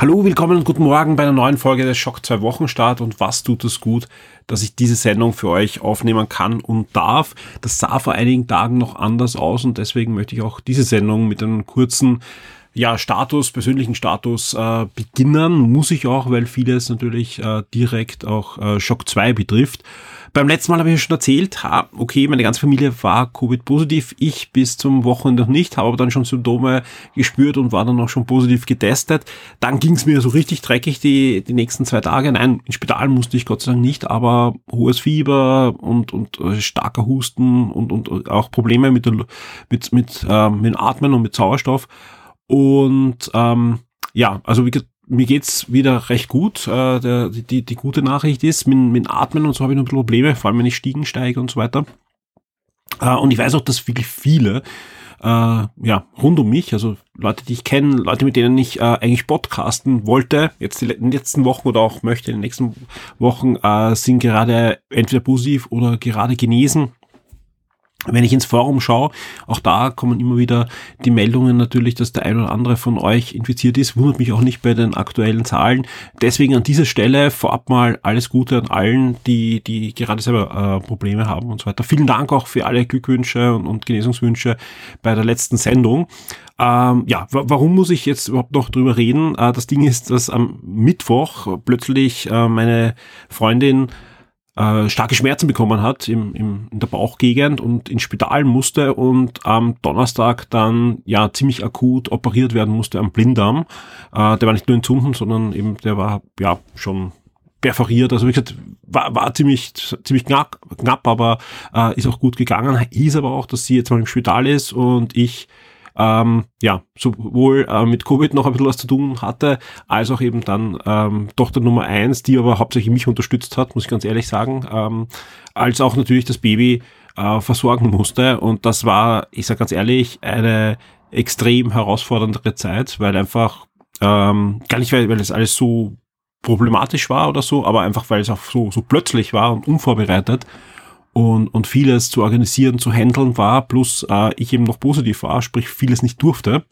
Hallo, willkommen und guten Morgen bei einer neuen Folge des Schock 2 Wochenstart und was tut es gut, dass ich diese Sendung für euch aufnehmen kann und darf. Das sah vor einigen Tagen noch anders aus und deswegen möchte ich auch diese Sendung mit einem kurzen ja, Status, persönlichen Status äh, beginnen. Muss ich auch, weil vieles natürlich äh, direkt auch äh, Schock 2 betrifft. Beim letzten Mal habe ich ja schon erzählt, okay, meine ganze Familie war Covid-positiv, ich bis zum Wochenende noch nicht, habe aber dann schon Symptome gespürt und war dann auch schon positiv getestet. Dann ging es mir so richtig dreckig die, die nächsten zwei Tage. Nein, ins Spital musste ich Gott sei Dank nicht, aber hohes Fieber und, und äh, starker Husten und, und auch Probleme mit, der, mit, mit, äh, mit Atmen und mit Sauerstoff. Und ähm, ja, also wie gesagt, mir geht's wieder recht gut. Äh, der, die, die gute Nachricht ist, mit, mit Atmen und so habe ich noch ein bisschen Probleme, vor allem wenn ich Stiegen steige und so weiter. Äh, und ich weiß auch, dass wirklich viele äh, ja, rund um mich, also Leute, die ich kenne, Leute, mit denen ich äh, eigentlich podcasten wollte, jetzt die letzten Wochen oder auch möchte in den nächsten Wochen, äh, sind gerade entweder positiv oder gerade genesen wenn ich ins Forum schaue, auch da kommen immer wieder die Meldungen natürlich, dass der ein oder andere von euch infiziert ist. Wundert mich auch nicht bei den aktuellen Zahlen. Deswegen an dieser Stelle vorab mal alles Gute an allen, die, die gerade selber äh, Probleme haben und so weiter. Vielen Dank auch für alle Glückwünsche und, und Genesungswünsche bei der letzten Sendung. Ähm, ja, warum muss ich jetzt überhaupt noch drüber reden? Äh, das Ding ist, dass am Mittwoch plötzlich äh, meine Freundin äh, starke Schmerzen bekommen hat im, im, in der Bauchgegend und ins Spital musste und am Donnerstag dann ja ziemlich akut operiert werden musste am Blinddarm. Äh, der war nicht nur entzünden, sondern eben der war ja schon perforiert. Also wie gesagt, war, war ziemlich, ziemlich knapp, knapp aber äh, ist auch gut gegangen. Hieß aber auch, dass sie jetzt mal im Spital ist und ich ähm, ja, sowohl äh, mit Covid noch ein bisschen was zu tun hatte, als auch eben dann ähm, Tochter Nummer eins, die aber hauptsächlich mich unterstützt hat, muss ich ganz ehrlich sagen, ähm, als auch natürlich das Baby äh, versorgen musste. Und das war, ich sage ganz ehrlich, eine extrem herausfordernde Zeit, weil einfach ähm, gar nicht, weil, weil es alles so problematisch war oder so, aber einfach, weil es auch so, so plötzlich war und unvorbereitet und, und vieles zu organisieren, zu handeln war, plus äh, ich eben noch positiv war, sprich vieles nicht durfte.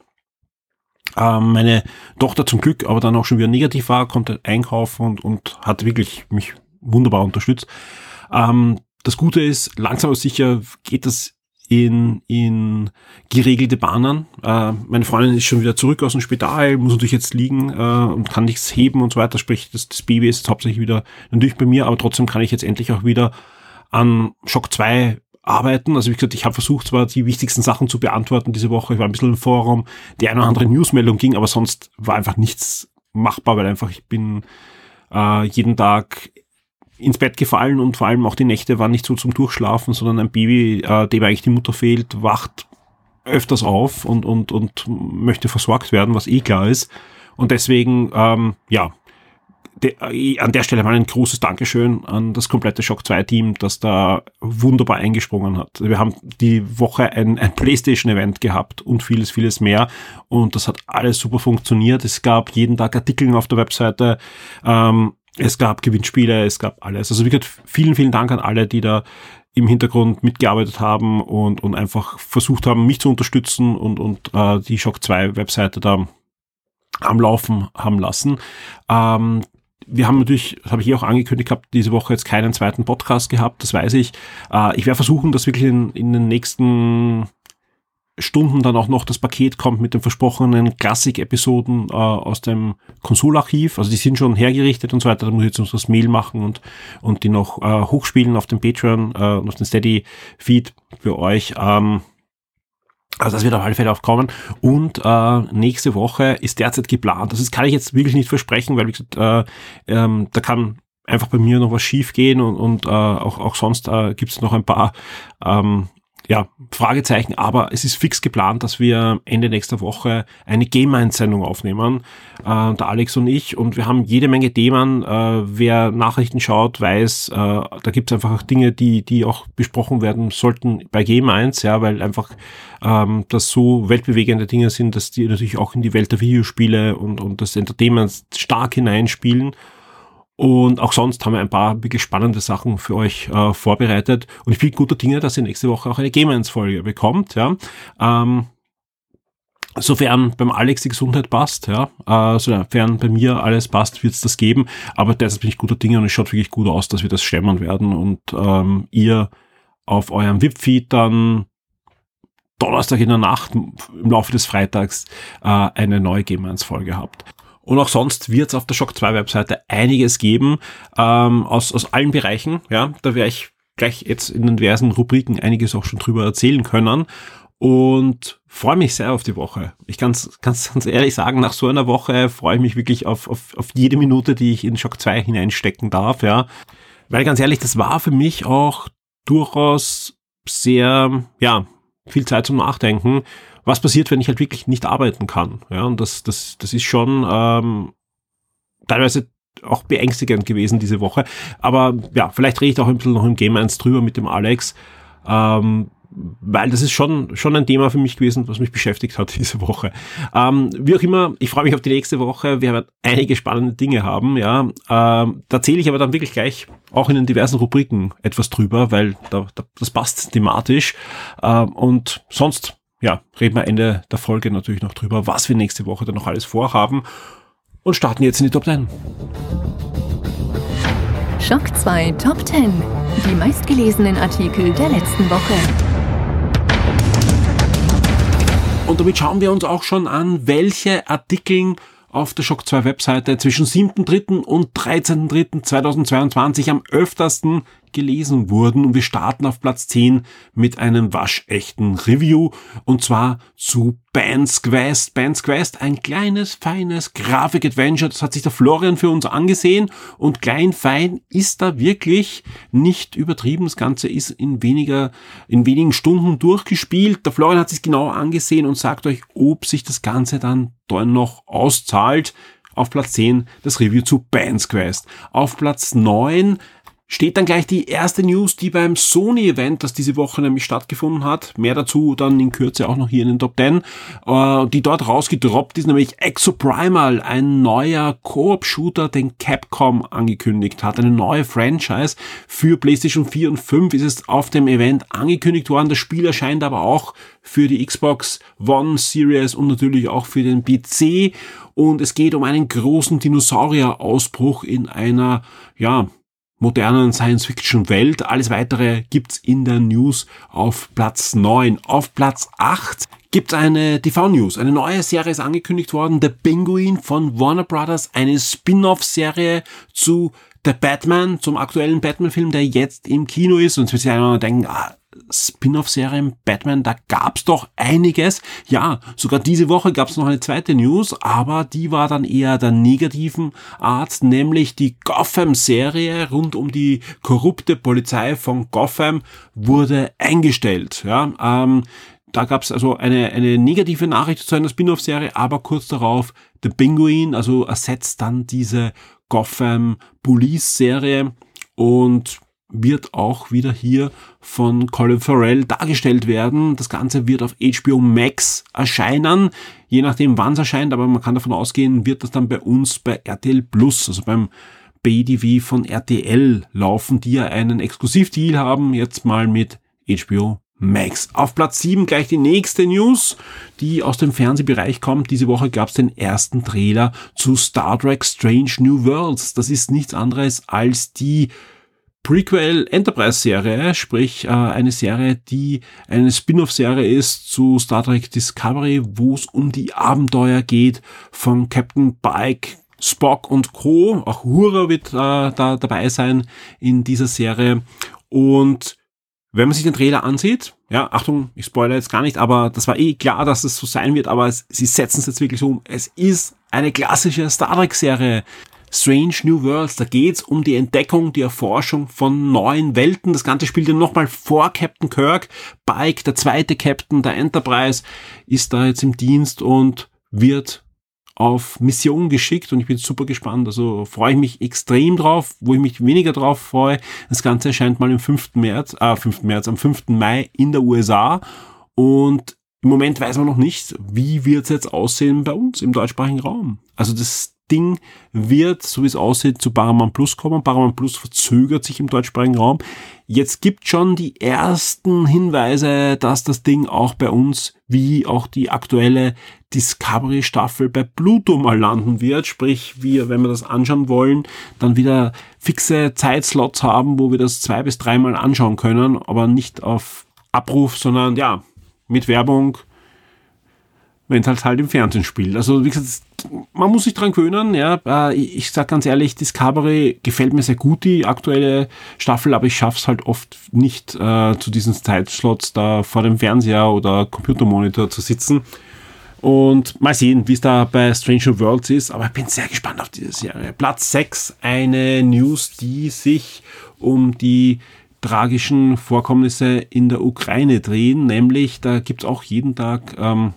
Ähm, meine Tochter zum Glück aber dann auch schon wieder negativ war, konnte einkaufen und, und hat wirklich mich wunderbar unterstützt. Ähm, das Gute ist, langsam aber sicher geht das in, in geregelte Bahnen. Äh, meine Freundin ist schon wieder zurück aus dem Spital, muss natürlich jetzt liegen äh, und kann nichts heben und so weiter. Sprich, das, das Baby ist hauptsächlich wieder natürlich bei mir, aber trotzdem kann ich jetzt endlich auch wieder an Shock 2 arbeiten. Also wie gesagt, ich habe versucht, zwar die wichtigsten Sachen zu beantworten diese Woche. Ich war ein bisschen im Forum, die eine oder andere Newsmeldung ging, aber sonst war einfach nichts machbar, weil einfach ich bin äh, jeden Tag ins Bett gefallen und vor allem auch die Nächte waren nicht so zum Durchschlafen, sondern ein Baby, äh, dem eigentlich die Mutter fehlt, wacht öfters auf und, und, und möchte versorgt werden, was eh klar ist. Und deswegen, ähm, ja, de, äh, an der Stelle mal ein großes Dankeschön an das komplette Shock 2 Team, das da wunderbar eingesprungen hat. Wir haben die Woche ein, ein PlayStation Event gehabt und vieles, vieles mehr und das hat alles super funktioniert. Es gab jeden Tag Artikel auf der Webseite. Ähm, es gab Gewinnspiele, es gab alles. Also wie gesagt, vielen, vielen Dank an alle, die da im Hintergrund mitgearbeitet haben und, und einfach versucht haben, mich zu unterstützen und, und äh, die Shock 2 Webseite da am Laufen haben lassen. Ähm, wir haben natürlich, das habe ich eh auch angekündigt gehabt, diese Woche jetzt keinen zweiten Podcast gehabt, das weiß ich. Äh, ich werde versuchen, dass wirklich in, in den nächsten Stunden dann auch noch das Paket kommt mit den versprochenen Klassik-Episoden äh, aus dem Konsolarchiv. Also die sind schon hergerichtet und so weiter. Da muss ich jetzt noch das Mail machen und, und die noch äh, hochspielen auf dem Patreon äh, und auf den Steady-Feed für euch. Ähm, also das wird auf alle Fälle auch kommen. Und äh, nächste Woche ist derzeit geplant. Das kann ich jetzt wirklich nicht versprechen, weil wie gesagt, äh, ähm, da kann einfach bei mir noch was schief gehen und, und äh, auch, auch sonst äh, gibt es noch ein paar ähm, ja, Fragezeichen, aber es ist fix geplant, dass wir Ende nächster Woche eine Game Sendung aufnehmen, äh, der Alex und ich, und wir haben jede Menge Themen. Äh, wer Nachrichten schaut, weiß, äh, da gibt es einfach auch Dinge, die, die auch besprochen werden sollten bei Game 1, ja, weil einfach ähm, das so weltbewegende Dinge sind, dass die natürlich auch in die Welt der Videospiele und, und das Entertainment stark hineinspielen. Und auch sonst haben wir ein paar wirklich spannende Sachen für euch äh, vorbereitet. Und ich bin guter Dinge, dass ihr nächste Woche auch eine Game-1-Folge bekommt. Ja. Ähm, Sofern beim Alex die Gesundheit passt, ja, äh, sofern bei mir alles passt, wird es das geben. Aber derzeit bin ich guter Dinge und es schaut wirklich gut aus, dass wir das stemmen werden und ähm, ihr auf eurem VIP-Feed dann Donnerstag in der Nacht im Laufe des Freitags äh, eine neue Game 1 Folge habt. Und auch sonst wird es auf der Shock 2 Webseite einiges geben ähm, aus, aus allen Bereichen. Ja, da werde ich gleich jetzt in den diversen Rubriken einiges auch schon drüber erzählen können. Und freue mich sehr auf die Woche. Ich kann es ganz, ganz ehrlich sagen, nach so einer Woche freue ich mich wirklich auf, auf, auf jede Minute, die ich in Shock 2 hineinstecken darf. Ja, Weil ganz ehrlich, das war für mich auch durchaus sehr, ja, viel Zeit zum Nachdenken was passiert, wenn ich halt wirklich nicht arbeiten kann. Ja, und das, das, das ist schon ähm, teilweise auch beängstigend gewesen diese Woche. Aber ja, vielleicht rede ich auch ein bisschen noch im Game 1 drüber mit dem Alex. Ähm, weil das ist schon, schon ein Thema für mich gewesen, was mich beschäftigt hat diese Woche. Ähm, wie auch immer, ich freue mich auf die nächste Woche. Wir werden einige spannende Dinge haben, ja. Ähm, da zähle ich aber dann wirklich gleich auch in den diversen Rubriken etwas drüber, weil da, da, das passt thematisch. Ähm, und sonst ja, reden wir Ende der Folge natürlich noch drüber, was wir nächste Woche dann noch alles vorhaben und starten jetzt in die Top 10. Schock 2 Top 10. Die meistgelesenen Artikel der letzten Woche. Und damit schauen wir uns auch schon an, welche Artikel auf der Shock 2 Webseite zwischen 7.3. und 13.3.2022 am öftersten gelesen wurden. Und wir starten auf Platz 10 mit einem waschechten Review. Und zwar zu Bands Quest. Bands Quest, ein kleines, feines Grafik-Adventure. Das hat sich der Florian für uns angesehen. Und klein, fein ist da wirklich nicht übertrieben. Das Ganze ist in weniger, in wenigen Stunden durchgespielt. Der Florian hat sich genau angesehen und sagt euch, ob sich das Ganze dann dann noch auszahlt. Auf Platz 10 das Review zu Bands Quest. Auf Platz 9 steht dann gleich die erste News, die beim Sony-Event, das diese Woche nämlich stattgefunden hat, mehr dazu dann in Kürze auch noch hier in den Top 10, äh, die dort rausgedroppt ist, nämlich Exoprimal, ein neuer Koop-Shooter, den Capcom angekündigt hat, eine neue Franchise für PlayStation 4 und 5 ist es auf dem Event angekündigt worden. Das Spiel erscheint aber auch für die Xbox One Series und natürlich auch für den PC und es geht um einen großen Dinosaurier-Ausbruch in einer, ja, modernen Science-Fiction-Welt. Alles weitere gibt's in der News auf Platz 9. Auf Platz 8 gibt's eine TV-News. Eine neue Serie ist angekündigt worden. The Penguin von Warner Brothers. Eine Spin-off-Serie zu The Batman, zum aktuellen Batman-Film, der jetzt im Kino ist. Und jetzt wird sich einer denken, ah, Spin-off-Serien Batman, da gab's doch einiges. Ja, sogar diese Woche gab's noch eine zweite News, aber die war dann eher der negativen Art, nämlich die Gotham-Serie rund um die korrupte Polizei von Gotham wurde eingestellt. Ja, ähm, da gab's also eine, eine negative Nachricht zu einer Spin-off-Serie, aber kurz darauf The Penguin, also ersetzt dann diese Gotham Police-Serie und wird auch wieder hier von Colin Farrell dargestellt werden. Das Ganze wird auf HBO Max erscheinen, je nachdem wann es erscheint, aber man kann davon ausgehen, wird das dann bei uns bei RTL Plus, also beim BDV von RTL laufen, die ja einen Exklusivdeal haben, jetzt mal mit HBO Max. Auf Platz 7 gleich die nächste News, die aus dem Fernsehbereich kommt. Diese Woche gab es den ersten Trailer zu Star Trek Strange New Worlds. Das ist nichts anderes als die Prequel Enterprise Serie, sprich äh, eine Serie, die eine Spin-off-Serie ist zu Star Trek Discovery, wo es um die Abenteuer geht von Captain Pike, Spock und Co. Auch Hura wird äh, da dabei sein in dieser Serie. Und wenn man sich den Trailer ansieht, ja, Achtung, ich spoilere jetzt gar nicht, aber das war eh klar, dass es so sein wird, aber es, sie setzen es jetzt wirklich um. Es ist eine klassische Star Trek-Serie Strange New Worlds. Da geht's um die Entdeckung, die Erforschung von neuen Welten. Das Ganze spielt ja nochmal vor Captain Kirk. Pike, der zweite Captain der Enterprise, ist da jetzt im Dienst und wird auf Mission geschickt und ich bin super gespannt. Also freue ich mich extrem drauf, wo ich mich weniger drauf freue. Das Ganze erscheint mal im 5. März, äh, 5. März, am 5. Mai in der USA und im Moment weiß man noch nicht, wie wird es jetzt aussehen bei uns im deutschsprachigen Raum. Also das Ding wird, so wie es aussieht, zu Paramount Plus kommen. Paramount Plus verzögert sich im deutschsprachigen Raum. Jetzt gibt schon die ersten Hinweise, dass das Ding auch bei uns, wie auch die aktuelle Discovery Staffel bei Pluto mal landen wird. Sprich, wir, wenn wir das anschauen wollen, dann wieder fixe Zeitslots haben, wo wir das zwei bis dreimal anschauen können, aber nicht auf Abruf, sondern ja, mit Werbung, wenn es halt halt im Fernsehen spielt. Also wie gesagt, man muss sich dran gewöhnen. Ja, äh, ich sag ganz ehrlich, Discovery gefällt mir sehr gut die aktuelle Staffel, aber ich schaff's halt oft nicht äh, zu diesen Zeitslots da vor dem Fernseher oder Computermonitor zu sitzen. Und mal sehen, wie es da bei Stranger Worlds ist. Aber ich bin sehr gespannt auf diese Serie. Platz 6, eine News, die sich um die tragischen Vorkommnisse in der Ukraine drehen. Nämlich, da gibt's auch jeden Tag ähm,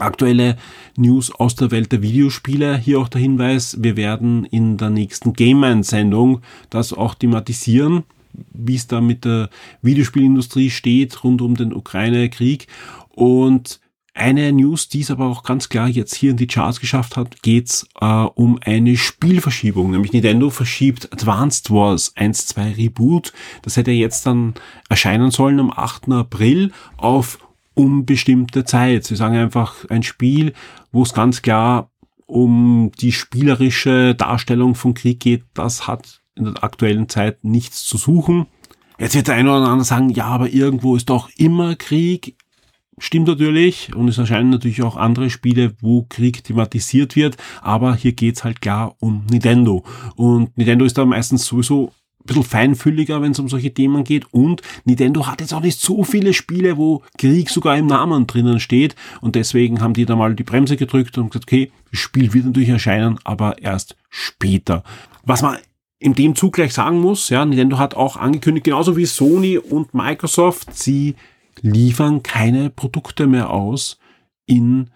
aktuelle News aus der Welt der Videospiele. Hier auch der Hinweis, wir werden in der nächsten Game Man-Sendung das auch thematisieren, wie es da mit der Videospielindustrie steht rund um den Ukraine-Krieg. Und eine News, die es aber auch ganz klar jetzt hier in die Charts geschafft hat, geht's äh, um eine Spielverschiebung. Nämlich Nintendo verschiebt Advanced Wars 1.2 Reboot. Das hätte jetzt dann erscheinen sollen am 8. April auf unbestimmte Zeit. Sie sagen einfach ein Spiel, wo es ganz klar um die spielerische Darstellung von Krieg geht, das hat in der aktuellen Zeit nichts zu suchen. Jetzt wird der eine oder andere sagen, ja, aber irgendwo ist doch immer Krieg. Stimmt natürlich und es erscheinen natürlich auch andere Spiele, wo Krieg thematisiert wird, aber hier geht's halt klar um Nintendo. Und Nintendo ist da meistens sowieso ein bisschen feinfühliger, wenn es um solche Themen geht. Und Nintendo hat jetzt auch nicht so viele Spiele, wo Krieg sogar im Namen drinnen steht. Und deswegen haben die da mal die Bremse gedrückt und gesagt, okay, das Spiel wird natürlich erscheinen, aber erst später. Was man in dem Zug gleich sagen muss, ja, Nintendo hat auch angekündigt, genauso wie Sony und Microsoft, sie liefern keine Produkte mehr aus in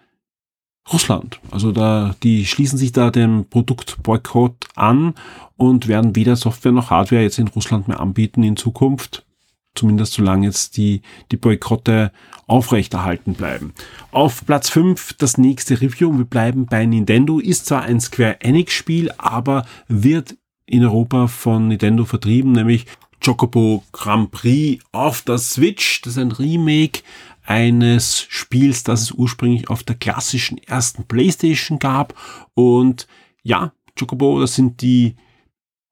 Russland. Also da, die schließen sich da dem Produktboykott an und werden weder Software noch Hardware jetzt in Russland mehr anbieten in Zukunft. Zumindest solange jetzt die, die Boykotte aufrechterhalten bleiben. Auf Platz 5 das nächste Review. Wir bleiben bei Nintendo. Ist zwar ein Square Enix Spiel, aber wird in Europa von Nintendo vertrieben, nämlich Chocobo Grand Prix auf der Switch. Das ist ein Remake eines Spiels, das es ursprünglich auf der klassischen ersten Playstation gab. Und ja, Chocobo, das sind die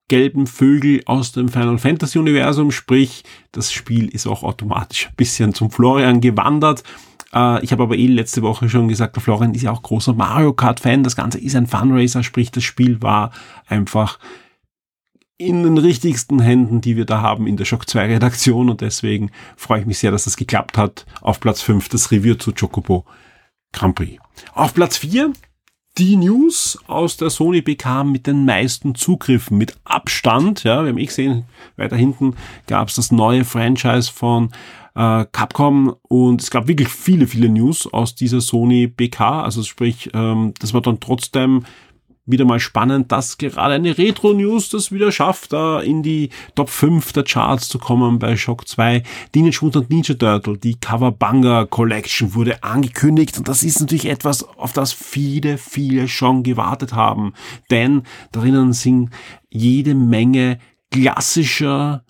gelben Vögel aus dem Final Fantasy Universum, sprich, das Spiel ist auch automatisch ein bisschen zum Florian gewandert. Äh, ich habe aber eh letzte Woche schon gesagt, der Florian ist ja auch großer Mario Kart Fan. Das Ganze ist ein Funracer, sprich, das Spiel war einfach in den richtigsten Händen, die wir da haben in der Shock 2 Redaktion und deswegen freue ich mich sehr, dass das geklappt hat. Auf Platz 5 das Review zu Chocobo Grand Prix. Auf Platz 4 die News aus der Sony BK mit den meisten Zugriffen, mit Abstand. Ja, wir haben eh gesehen, weiter hinten gab es das neue Franchise von äh, Capcom und es gab wirklich viele, viele News aus dieser Sony BK. Also sprich, ähm, das war dann trotzdem wieder mal spannend, dass gerade eine Retro-News das wieder schafft, da in die Top 5 der Charts zu kommen bei Shock 2. Teenage Mutant Ninja Turtle, die Coverbanga Collection wurde angekündigt und das ist natürlich etwas, auf das viele, viele schon gewartet haben. Denn drinnen sind jede Menge klassischer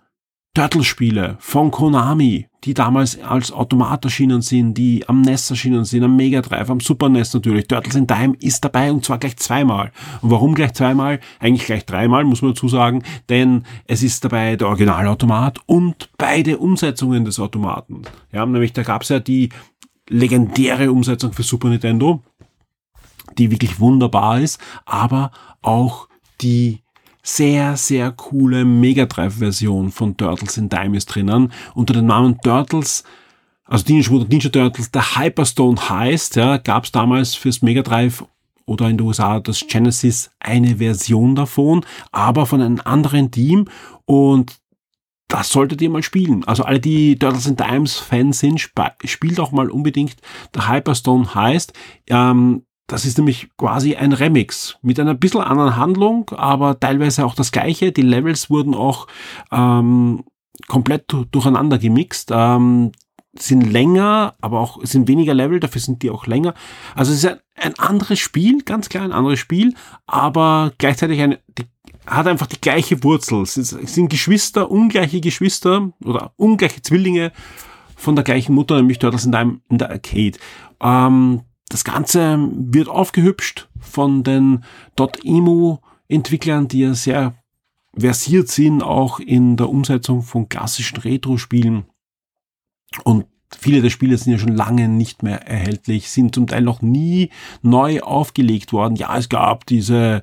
Turtle-Spiele von Konami, die damals als Automat erschienen sind, die am NES erschienen sind, am Mega Drive, am Super NES natürlich. Turtles in Time ist dabei und zwar gleich zweimal. Und warum gleich zweimal? Eigentlich gleich dreimal, muss man dazu sagen, denn es ist dabei der Originalautomat und beide Umsetzungen des Automaten. Ja, nämlich da gab es ja die legendäre Umsetzung für Super Nintendo, die wirklich wunderbar ist, aber auch die sehr, sehr coole Mega Drive-Version von Turtles in Time ist drinnen. Unter dem Namen Turtles, also Mutant Ninja Turtles, der Hyperstone heißt, ja, gab es damals fürs Mega Drive oder in den USA das Genesis eine Version davon, aber von einem anderen Team und das solltet ihr mal spielen. Also alle, die Turtles in Times Fans sind, spielt auch mal unbedingt der Hyperstone heißt. Ähm, das ist nämlich quasi ein Remix mit einer bisschen anderen Handlung, aber teilweise auch das gleiche. Die Levels wurden auch ähm, komplett durcheinander gemixt. Ähm, sind länger, aber auch sind weniger Level, dafür sind die auch länger. Also es ist ein, ein anderes Spiel, ganz klar ein anderes Spiel, aber gleichzeitig eine, die, hat einfach die gleiche Wurzel. Es sind Geschwister, ungleiche Geschwister oder ungleiche Zwillinge von der gleichen Mutter, nämlich dort in, in der Arcade. Ähm, das Ganze wird aufgehübscht von den .emu-Entwicklern, die ja sehr versiert sind, auch in der Umsetzung von klassischen Retro-Spielen. Und viele der Spiele sind ja schon lange nicht mehr erhältlich, sind zum Teil noch nie neu aufgelegt worden. Ja, es gab diese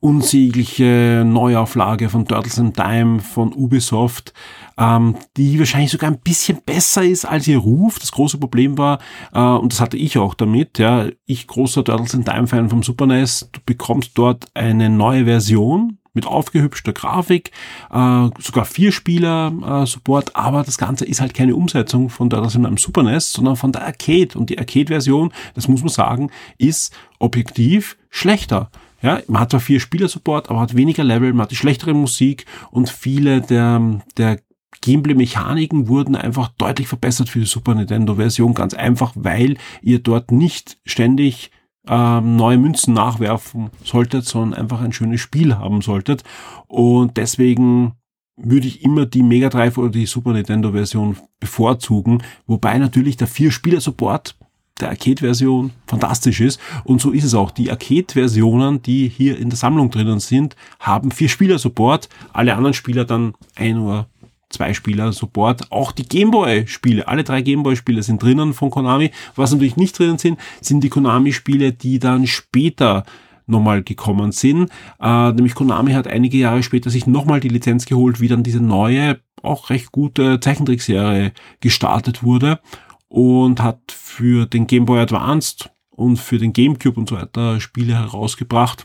unsägliche Neuauflage von Turtles in Time von Ubisoft, ähm, die wahrscheinlich sogar ein bisschen besser ist als ihr Ruf. Das große Problem war, äh, und das hatte ich auch damit, ja, ich großer Turtles in Time Fan vom Super NES, du bekommst dort eine neue Version mit aufgehübschter Grafik, äh, sogar vier Spieler äh, Support, aber das Ganze ist halt keine Umsetzung von Turtles in einem Super NES, sondern von der Arcade. Und die Arcade-Version, das muss man sagen, ist objektiv schlechter. Ja, man hat zwar vier Spieler-Support, aber hat weniger Level, man hat die schlechtere Musik und viele der, der Gameplay-Mechaniken wurden einfach deutlich verbessert für die Super Nintendo-Version, ganz einfach, weil ihr dort nicht ständig ähm, neue Münzen nachwerfen solltet, sondern einfach ein schönes Spiel haben solltet. Und deswegen würde ich immer die Mega Drive oder die Super Nintendo Version bevorzugen, wobei natürlich der Vier-Spieler-Support der Arcade-Version fantastisch ist. Und so ist es auch. Die Arcade-Versionen, die hier in der Sammlung drinnen sind, haben vier Spieler-Support. Alle anderen Spieler dann ein oder zwei Spieler Support. Auch die Gameboy-Spiele, alle drei Gameboy-Spiele sind drinnen von Konami. Was natürlich nicht drinnen sind, sind die Konami-Spiele, die dann später nochmal gekommen sind. Äh, nämlich Konami hat einige Jahre später sich nochmal die Lizenz geholt, wie dann diese neue, auch recht gute Zeichentrickserie gestartet wurde und hat für den Game Boy Advanced und für den GameCube und so weiter Spiele herausgebracht.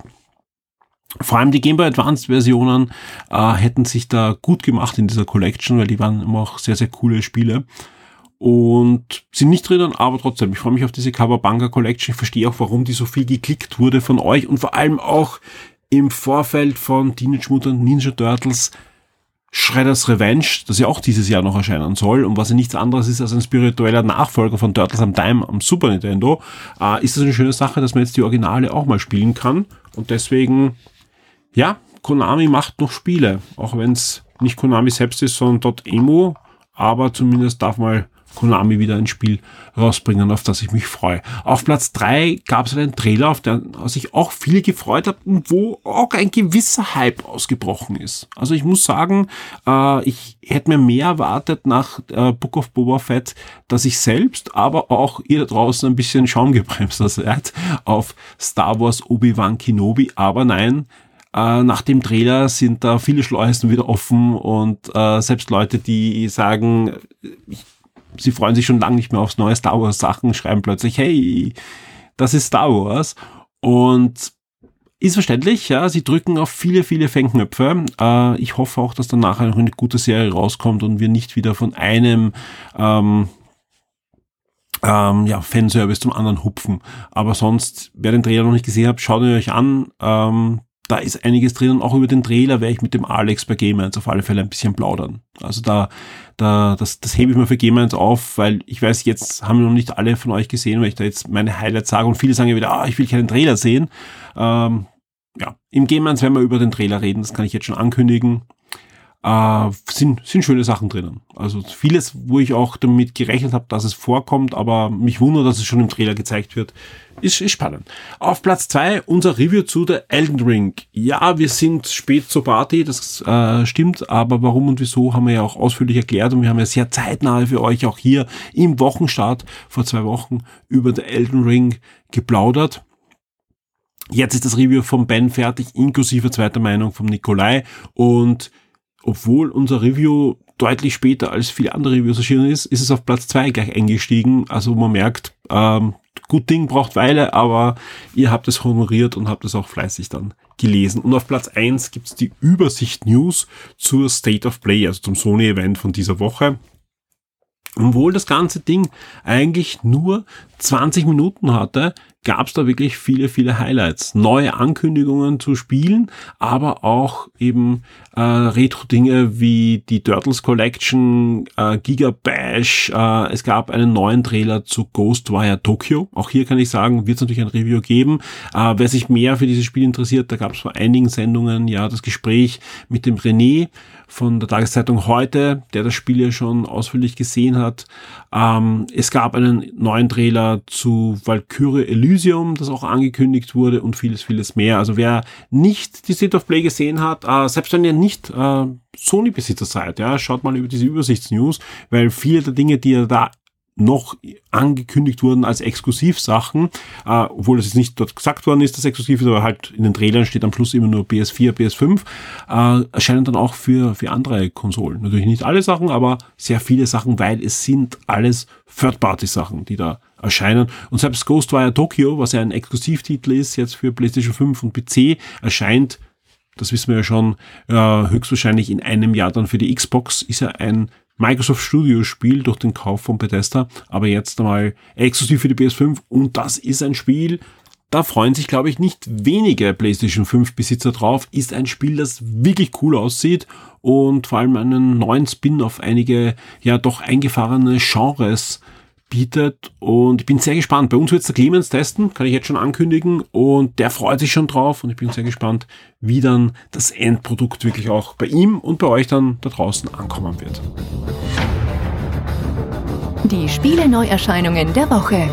Vor allem die Game Boy Advanced Versionen äh, hätten sich da gut gemacht in dieser Collection, weil die waren immer auch sehr, sehr coole Spiele. Und sind nicht drinnen, aber trotzdem, ich freue mich auf diese Kawabanga Collection. Ich verstehe auch, warum die so viel geklickt wurde von euch und vor allem auch im Vorfeld von Teenage Mutant Ninja Turtles Shredder's Revenge, das ja auch dieses Jahr noch erscheinen soll und was ja nichts anderes ist als ein spiritueller Nachfolger von Turtles am Time am Super Nintendo, äh, ist das eine schöne Sache, dass man jetzt die Originale auch mal spielen kann. Und deswegen, ja, Konami macht noch Spiele, auch wenn es nicht Konami selbst ist, sondern .emo, aber zumindest darf mal Konami wieder ein Spiel rausbringen, auf das ich mich freue. Auf Platz drei gab es einen Trailer, auf den sich auch viele gefreut haben wo auch ein gewisser Hype ausgebrochen ist. Also ich muss sagen, äh, ich hätte mir mehr erwartet nach äh, Book of Boba Fett, dass ich selbst, aber auch ihr da draußen ein bisschen Schaum gebremster seid auf Star Wars Obi-Wan Kenobi. Aber nein, äh, nach dem Trailer sind da viele Schleusen wieder offen und äh, selbst Leute, die sagen, sie freuen sich schon lange nicht mehr aufs neue Star Wars Sachen, schreiben plötzlich, hey, das ist Star Wars. Und ist verständlich, ja, sie drücken auf viele, viele Fängknöpfe. Äh, ich hoffe auch, dass dann nachher noch eine gute Serie rauskommt und wir nicht wieder von einem ähm, ähm, ja, Fanservice zum anderen hupfen. Aber sonst, wer den Trailer noch nicht gesehen hat, schaut ihn euch an. Ähm, da ist einiges drin und auch über den Trailer werde ich mit dem Alex bei Game 1 auf alle Fälle ein bisschen plaudern. Also da, da, das, das hebe ich mir für Game 1 auf, weil ich weiß, jetzt haben noch nicht alle von euch gesehen, weil ich da jetzt meine Highlights sage und viele sagen ja wieder, ah, ich will keinen Trailer sehen. Ähm, ja, im Game 1 werden wir über den Trailer reden, das kann ich jetzt schon ankündigen äh, sind, sind schöne Sachen drinnen. Also vieles, wo ich auch damit gerechnet habe, dass es vorkommt, aber mich wundert, dass es schon im Trailer gezeigt wird, ist, ist spannend. Auf Platz zwei unser Review zu der Elden Ring. Ja, wir sind spät zur Party, das äh, stimmt, aber warum und wieso haben wir ja auch ausführlich erklärt und wir haben ja sehr zeitnah für euch auch hier im Wochenstart vor zwei Wochen über der Elden Ring geplaudert. Jetzt ist das Review vom Ben fertig, inklusive zweiter Meinung vom Nikolai und obwohl unser Review deutlich später als viele andere Reviews erschienen ist, ist es auf Platz zwei gleich eingestiegen. Also man merkt, ähm, Gut Ding braucht Weile, aber ihr habt es honoriert und habt es auch fleißig dann gelesen. Und auf Platz eins gibt's die Übersicht News zur State of Play, also zum Sony-Event von dieser Woche. Obwohl das ganze Ding eigentlich nur 20 Minuten hatte, gab es da wirklich viele, viele Highlights. Neue Ankündigungen zu spielen, aber auch eben äh, Retro-Dinge wie die Turtles Collection, äh, Giga Bash, äh, es gab einen neuen Trailer zu Ghostwire Tokyo. Auch hier kann ich sagen, wird es natürlich ein Review geben. Äh, wer sich mehr für dieses Spiel interessiert, da gab es vor einigen Sendungen ja das Gespräch mit dem René von der Tageszeitung heute, der das Spiel ja schon ausführlich gesehen hat. Ähm, es gab einen neuen Trailer zu Valkyrie Elysium, das auch angekündigt wurde und vieles, vieles mehr. Also wer nicht die State of Play gesehen hat, äh, selbst wenn ihr nicht äh, Sony-Besitzer seid, ja, schaut mal über diese Übersichtsnews, weil viele der Dinge, die ihr da noch angekündigt wurden als Exklusivsachen, äh, obwohl das jetzt nicht dort gesagt worden ist, dass exklusiv ist, aber halt in den Trailern steht am Schluss immer nur PS4, PS5, äh, erscheinen dann auch für, für andere Konsolen. Natürlich nicht alle Sachen, aber sehr viele Sachen, weil es sind alles Third-Party-Sachen, die da erscheinen. Und selbst Ghostwire Tokyo, was ja ein Exklusivtitel ist, jetzt für PlayStation 5 und PC, erscheint das wissen wir ja schon, äh, höchstwahrscheinlich in einem Jahr dann für die Xbox, ist ja ein Microsoft Studio Spiel durch den Kauf von Bethesda, aber jetzt einmal exklusiv für die PS5 und das ist ein Spiel, da freuen sich, glaube ich, nicht wenige PlayStation 5 Besitzer drauf. Ist ein Spiel, das wirklich cool aussieht und vor allem einen neuen Spin auf einige ja doch eingefahrene Genres bietet und ich bin sehr gespannt. Bei uns wird es der Clemens testen, kann ich jetzt schon ankündigen und der freut sich schon drauf und ich bin sehr gespannt, wie dann das Endprodukt wirklich auch bei ihm und bei euch dann da draußen ankommen wird. Die Spiele Neuerscheinungen der Woche.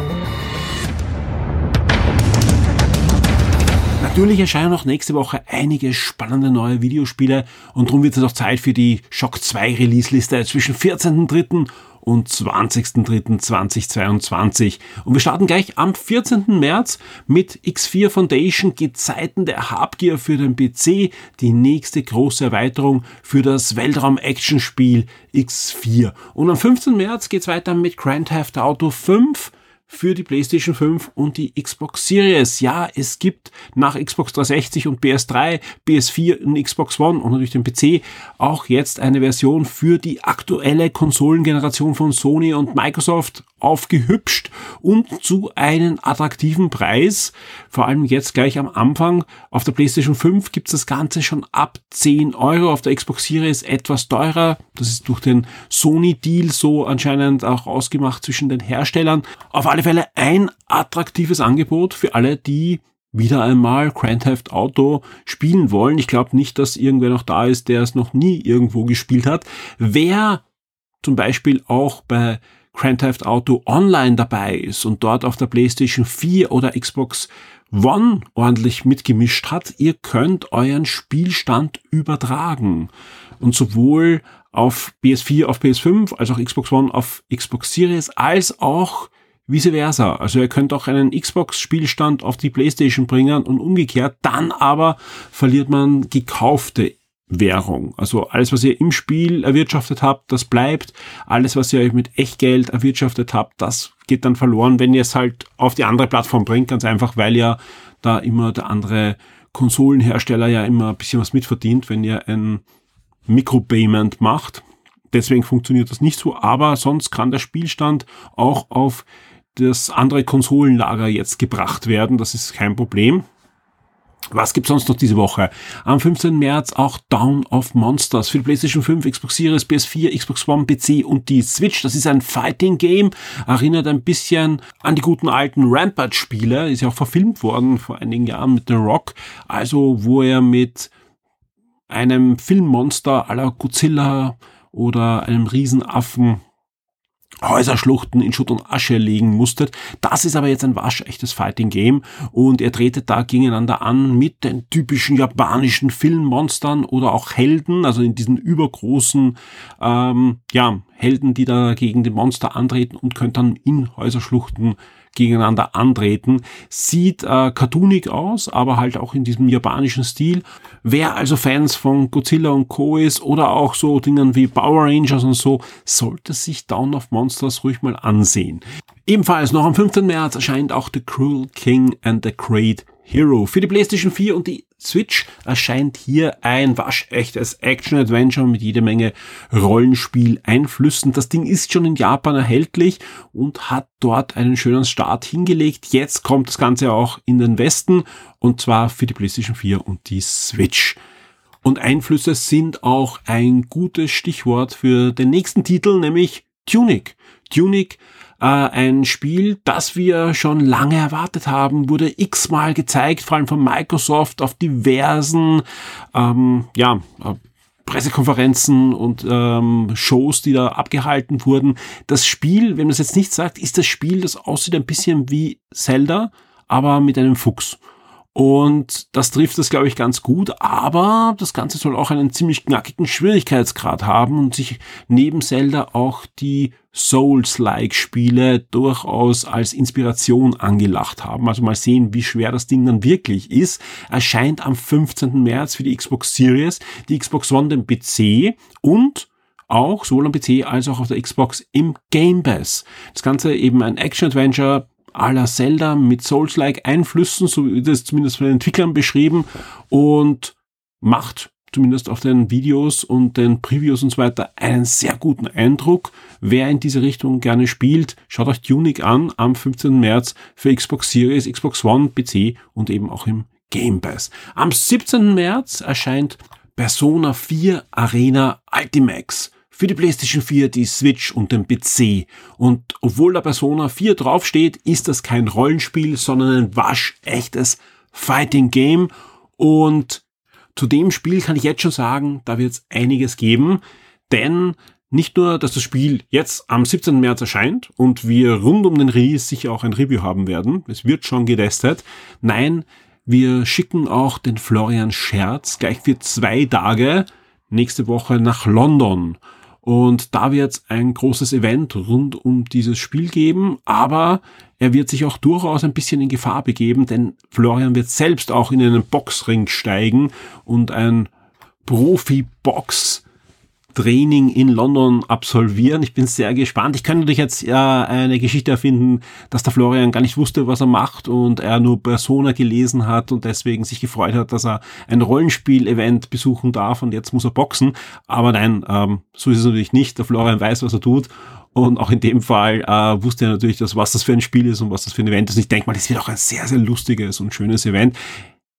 Natürlich erscheinen noch nächste Woche einige spannende neue Videospiele und darum wird es auch Zeit für die Shock 2 Release-Liste zwischen 14.3 und 20.03.2022. Und wir starten gleich am 14. März mit X4 Foundation Gezeiten der Habgier für den PC, die nächste große Erweiterung für das Weltraum-Action-Spiel X4. Und am 15. März geht's weiter mit Grand Theft Auto 5 für die PlayStation 5 und die Xbox Series. Ja, es gibt nach Xbox 360 und PS3, PS4 und Xbox One und natürlich dem PC auch jetzt eine Version für die aktuelle Konsolengeneration von Sony und Microsoft aufgehübscht und zu einem attraktiven Preis. Vor allem jetzt gleich am Anfang. Auf der PlayStation 5 gibt es das Ganze schon ab 10 Euro. Auf der Xbox Series etwas teurer. Das ist durch den Sony-Deal so anscheinend auch ausgemacht zwischen den Herstellern. Auf alle Fälle ein attraktives Angebot für alle, die wieder einmal Grand Theft Auto spielen wollen. Ich glaube nicht, dass irgendwer noch da ist, der es noch nie irgendwo gespielt hat. Wer zum Beispiel auch bei Grand Theft Auto Online dabei ist und dort auf der PlayStation 4 oder Xbox One ordentlich mitgemischt hat, ihr könnt euren Spielstand übertragen. Und sowohl auf PS4 auf PS5 als auch Xbox One auf Xbox Series als auch vice versa. Also ihr könnt auch einen Xbox-Spielstand auf die PlayStation bringen und umgekehrt. Dann aber verliert man gekaufte Währung. Also alles, was ihr im Spiel erwirtschaftet habt, das bleibt. Alles, was ihr euch mit Echtgeld erwirtschaftet habt, das geht dann verloren, wenn ihr es halt auf die andere Plattform bringt. Ganz einfach, weil ja da immer der andere Konsolenhersteller ja immer ein bisschen was mitverdient, wenn ihr ein Micropayment macht. Deswegen funktioniert das nicht so, aber sonst kann der Spielstand auch auf das andere Konsolenlager jetzt gebracht werden. Das ist kein Problem. Was gibt's sonst noch diese Woche? Am 15. März auch Down of Monsters für PlayStation 5, Xbox Series, PS4, Xbox One, PC und die Switch. Das ist ein Fighting Game, erinnert ein bisschen an die guten alten Rampart-Spiele, ist ja auch verfilmt worden vor einigen Jahren mit The Rock. Also, wo er mit einem Filmmonster aller Godzilla oder einem Riesenaffen Häuserschluchten in Schutt und Asche legen musstet. Das ist aber jetzt ein waschechtes Fighting Game und ihr tretet da gegeneinander an mit den typischen japanischen Filmmonstern oder auch Helden, also in diesen übergroßen ähm, ja, Helden, die da gegen die Monster antreten und könnt dann in Häuserschluchten gegeneinander antreten. Sieht äh, cartoonig aus, aber halt auch in diesem japanischen Stil. Wer also Fans von Godzilla und Co. ist oder auch so Dingen wie Power Rangers und so, sollte sich Down of Monsters ruhig mal ansehen. Ebenfalls noch am 15. März erscheint auch The Cruel King and the Great Hero. Für die PlayStation 4 und die Switch erscheint hier ein waschechtes Action-Adventure mit jede Menge Rollenspiel-Einflüssen. Das Ding ist schon in Japan erhältlich und hat dort einen schönen Start hingelegt. Jetzt kommt das Ganze auch in den Westen und zwar für die PlayStation 4 und die Switch. Und Einflüsse sind auch ein gutes Stichwort für den nächsten Titel, nämlich Tunic. Tunic äh, ein Spiel, das wir schon lange erwartet haben, wurde x-mal gezeigt, vor allem von Microsoft auf diversen, ähm, ja, äh, Pressekonferenzen und ähm, Shows, die da abgehalten wurden. Das Spiel, wenn man es jetzt nicht sagt, ist das Spiel, das aussieht ein bisschen wie Zelda, aber mit einem Fuchs. Und das trifft es, glaube ich, ganz gut. Aber das Ganze soll auch einen ziemlich knackigen Schwierigkeitsgrad haben und sich neben Zelda auch die Souls-like-Spiele durchaus als Inspiration angelacht haben. Also mal sehen, wie schwer das Ding dann wirklich ist. Erscheint am 15. März für die Xbox Series, die Xbox One, den PC und auch sowohl am PC als auch auf der Xbox im Game Pass. Das Ganze eben ein Action-Adventure la Zelda mit Souls-like Einflüssen, so wird es zumindest von den Entwicklern beschrieben und macht zumindest auf den Videos und den Previews und so weiter einen sehr guten Eindruck. Wer in diese Richtung gerne spielt, schaut euch Tunic an am 15. März für Xbox Series, Xbox One, PC und eben auch im Game Pass. Am 17. März erscheint Persona 4 Arena Ultimax für die PlayStation 4, die Switch und den PC. Und obwohl da Persona 4 draufsteht, ist das kein Rollenspiel, sondern ein waschechtes Fighting Game. Und zu dem Spiel kann ich jetzt schon sagen, da wird es einiges geben, denn nicht nur, dass das Spiel jetzt am 17. März erscheint und wir rund um den Release sicher auch ein Review haben werden, es wird schon getestet, nein, wir schicken auch den Florian Scherz gleich für zwei Tage nächste Woche nach London und da wird es ein großes Event rund um dieses Spiel geben, aber er wird sich auch durchaus ein bisschen in Gefahr begeben, denn Florian wird selbst auch in einen Boxring steigen und ein Profi-Box Training in London absolvieren. Ich bin sehr gespannt. Ich könnte natürlich jetzt ja eine Geschichte erfinden, dass der Florian gar nicht wusste, was er macht und er nur Persona gelesen hat und deswegen sich gefreut hat, dass er ein Rollenspiel-Event besuchen darf und jetzt muss er boxen. Aber nein, ähm, so ist es natürlich nicht. Der Florian weiß, was er tut und auch in dem Fall äh, wusste er natürlich, dass, was das für ein Spiel ist und was das für ein Event ist. Und ich denke mal, das wird auch ein sehr, sehr lustiges und schönes Event.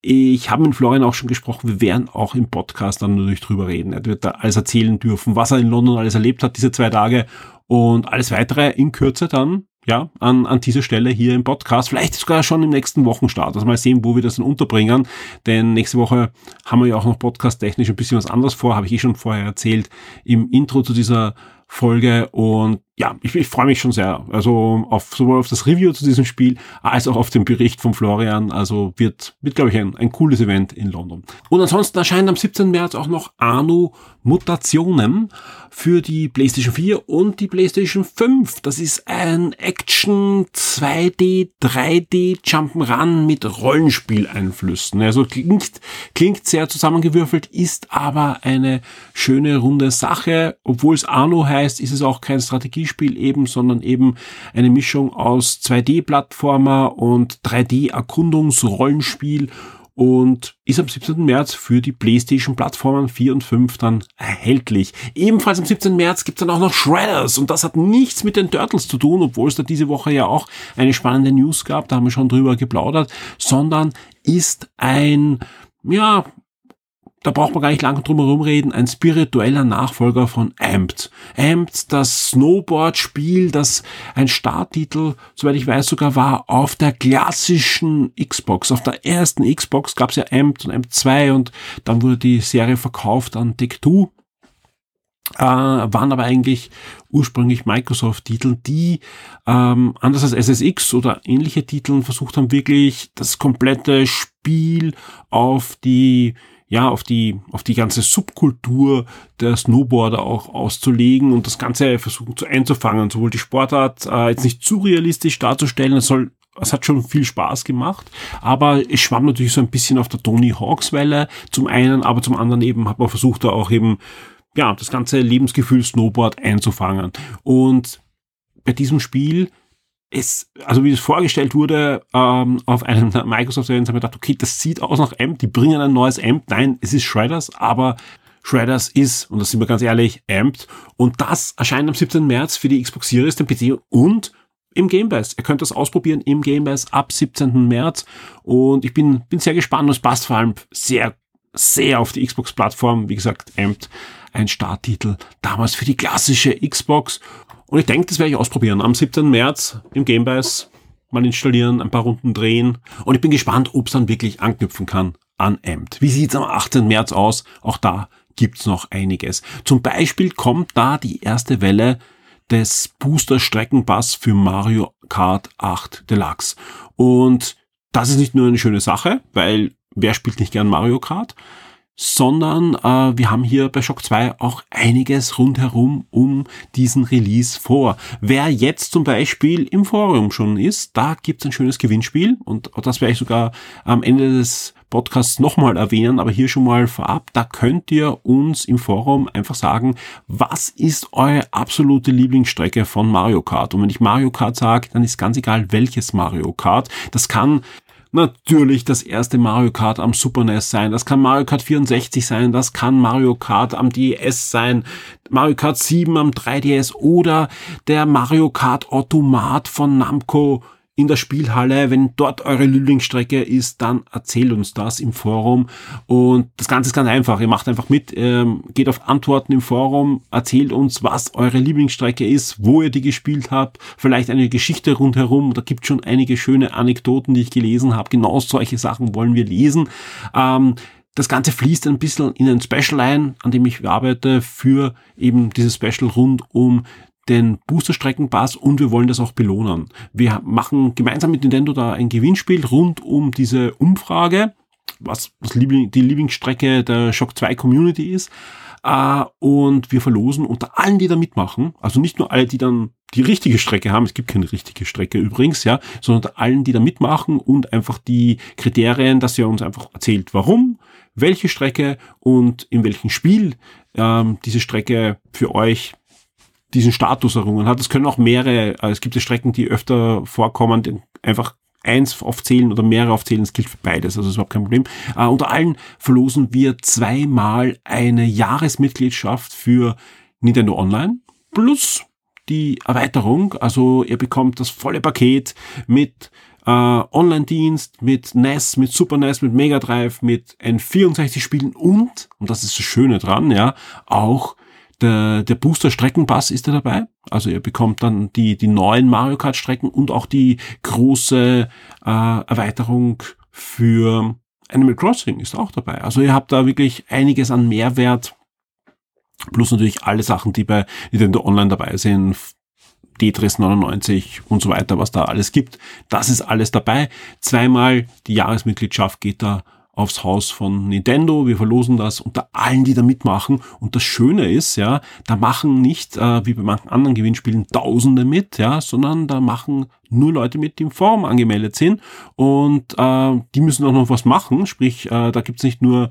Ich habe mit Florian auch schon gesprochen, wir werden auch im Podcast dann natürlich drüber reden. Er wird da alles erzählen dürfen, was er in London alles erlebt hat, diese zwei Tage und alles weitere in Kürze dann, ja, an, an dieser Stelle hier im Podcast. Vielleicht sogar schon im nächsten Wochenstart. Also mal sehen, wo wir das dann unterbringen. Denn nächste Woche haben wir ja auch noch podcast-technisch ein bisschen was anderes vor, habe ich eh schon vorher erzählt, im Intro zu dieser Folge und ja, ich, ich freue mich schon sehr. Also auf sowohl auf das Review zu diesem Spiel als auch auf den Bericht von Florian. Also wird, wird glaube ich, ein, ein cooles Event in London. Und ansonsten erscheint am 17. März auch noch Arno Mutationen für die PlayStation 4 und die PlayStation 5. Das ist ein Action 2D, 3D Jump'n'Run mit Rollenspieleinflüssen. Also klingt, klingt sehr zusammengewürfelt, ist aber eine schöne runde Sache. Obwohl es Arno heißt, ist es auch kein Strategiespiel eben, sondern eben eine Mischung aus 2D-Plattformer und 3D-Erkundungsrollenspiel und ist am 17. März für die PlayStation Plattformen 4 und 5 dann erhältlich. Ebenfalls am 17. März gibt's dann auch noch Shredders und das hat nichts mit den Turtles zu tun, obwohl es da diese Woche ja auch eine spannende News gab, da haben wir schon drüber geplaudert, sondern ist ein ja, da braucht man gar nicht lange drum herum reden, ein spiritueller Nachfolger von Amped. Amped, das Snowboard-Spiel, das ein Starttitel, soweit ich weiß, sogar war auf der klassischen Xbox. Auf der ersten Xbox gab es ja Amped und Amped 2 und dann wurde die Serie verkauft an Tech2. Äh, waren aber eigentlich ursprünglich Microsoft-Titel, die ähm, anders als SSX oder ähnliche Titel versucht haben, wirklich das komplette Spiel auf die ja, auf die, auf die ganze Subkultur der Snowboarder auch auszulegen und das Ganze versuchen zu einzufangen. Sowohl die Sportart äh, jetzt nicht zu realistisch darzustellen, es soll es hat schon viel Spaß gemacht, aber es schwamm natürlich so ein bisschen auf der Tony Hawks Welle zum einen, aber zum anderen eben hat man versucht da auch eben ja, das ganze Lebensgefühl Snowboard einzufangen. Und bei diesem Spiel es, also wie es vorgestellt wurde ähm, auf einem Microsoft-Event, haben wir gedacht, okay, das sieht aus nach Amp, die bringen ein neues Amp. Nein, es ist Shredders, aber Shredders ist, und das sind wir ganz ehrlich, Amped. Und das erscheint am 17. März für die Xbox Series, den PC und im Game Pass. Ihr könnt das ausprobieren im Game Pass ab 17. März. Und ich bin, bin sehr gespannt und es passt vor allem sehr, sehr auf die Xbox-Plattform. Wie gesagt, Amped, ein Starttitel damals für die klassische Xbox. Und ich denke, das werde ich ausprobieren. Am 17. März im Game Pass mal installieren, ein paar Runden drehen. Und ich bin gespannt, ob es dann wirklich anknüpfen kann an Amped. Wie sieht es am 18. März aus? Auch da gibt's noch einiges. Zum Beispiel kommt da die erste Welle des Booster Streckenpass für Mario Kart 8 Deluxe. Und das ist nicht nur eine schöne Sache, weil wer spielt nicht gern Mario Kart? Sondern äh, wir haben hier bei Shock 2 auch einiges rundherum um diesen Release vor. Wer jetzt zum Beispiel im Forum schon ist, da gibt's ein schönes Gewinnspiel und das werde ich sogar am Ende des Podcasts nochmal erwähnen, aber hier schon mal vorab, da könnt ihr uns im Forum einfach sagen, was ist eure absolute Lieblingsstrecke von Mario Kart? Und wenn ich Mario Kart sage, dann ist ganz egal, welches Mario Kart. Das kann natürlich das erste Mario Kart am Super NES sein, das kann Mario Kart 64 sein, das kann Mario Kart am DS sein, Mario Kart 7 am 3DS oder der Mario Kart Automat von Namco in der Spielhalle. Wenn dort eure Lieblingsstrecke ist, dann erzählt uns das im Forum. Und das Ganze ist ganz einfach. Ihr macht einfach mit, ähm, geht auf Antworten im Forum, erzählt uns, was eure Lieblingsstrecke ist, wo ihr die gespielt habt, vielleicht eine Geschichte rundherum. Da gibt schon einige schöne Anekdoten, die ich gelesen habe. Genau solche Sachen wollen wir lesen. Ähm, das Ganze fließt ein bisschen in ein Special ein, an dem ich arbeite für eben dieses Special rund um den Boosterstreckenpass und wir wollen das auch belohnen. Wir machen gemeinsam mit Nintendo da ein Gewinnspiel rund um diese Umfrage, was, die Lieblingsstrecke der Shock 2 Community ist. Uh, und wir verlosen unter allen, die da mitmachen, also nicht nur alle, die dann die richtige Strecke haben, es gibt keine richtige Strecke übrigens, ja, sondern unter allen, die da mitmachen und einfach die Kriterien, dass ihr uns einfach erzählt, warum, welche Strecke und in welchem Spiel ähm, diese Strecke für euch diesen Status errungen hat. Es können auch mehrere, äh, es gibt ja Strecken, die öfter vorkommen, einfach eins aufzählen oder mehrere aufzählen, es gilt für beides, also ist überhaupt kein Problem. Äh, unter allen verlosen wir zweimal eine Jahresmitgliedschaft für Nintendo Online plus die Erweiterung, also ihr bekommt das volle Paket mit äh, Online-Dienst, mit NES, mit Super NES, mit Mega Drive, mit N64 Spielen und, und das ist das Schöne dran, ja, auch der, der Booster Streckenpass ist da dabei. Also ihr bekommt dann die, die neuen Mario Kart Strecken und auch die große äh, Erweiterung für Animal Crossing ist auch dabei. Also ihr habt da wirklich einiges an Mehrwert. Plus natürlich alle Sachen, die bei Nintendo Online dabei sind. Tetris 99 und so weiter, was da alles gibt. Das ist alles dabei. Zweimal die Jahresmitgliedschaft geht da aufs Haus von Nintendo. Wir verlosen das unter allen, die da mitmachen. Und das Schöne ist, ja, da machen nicht, äh, wie bei manchen anderen Gewinnspielen, Tausende mit, ja, sondern da machen nur Leute mit, die im Forum angemeldet sind. Und äh, die müssen auch noch was machen. Sprich, äh, da gibt's nicht nur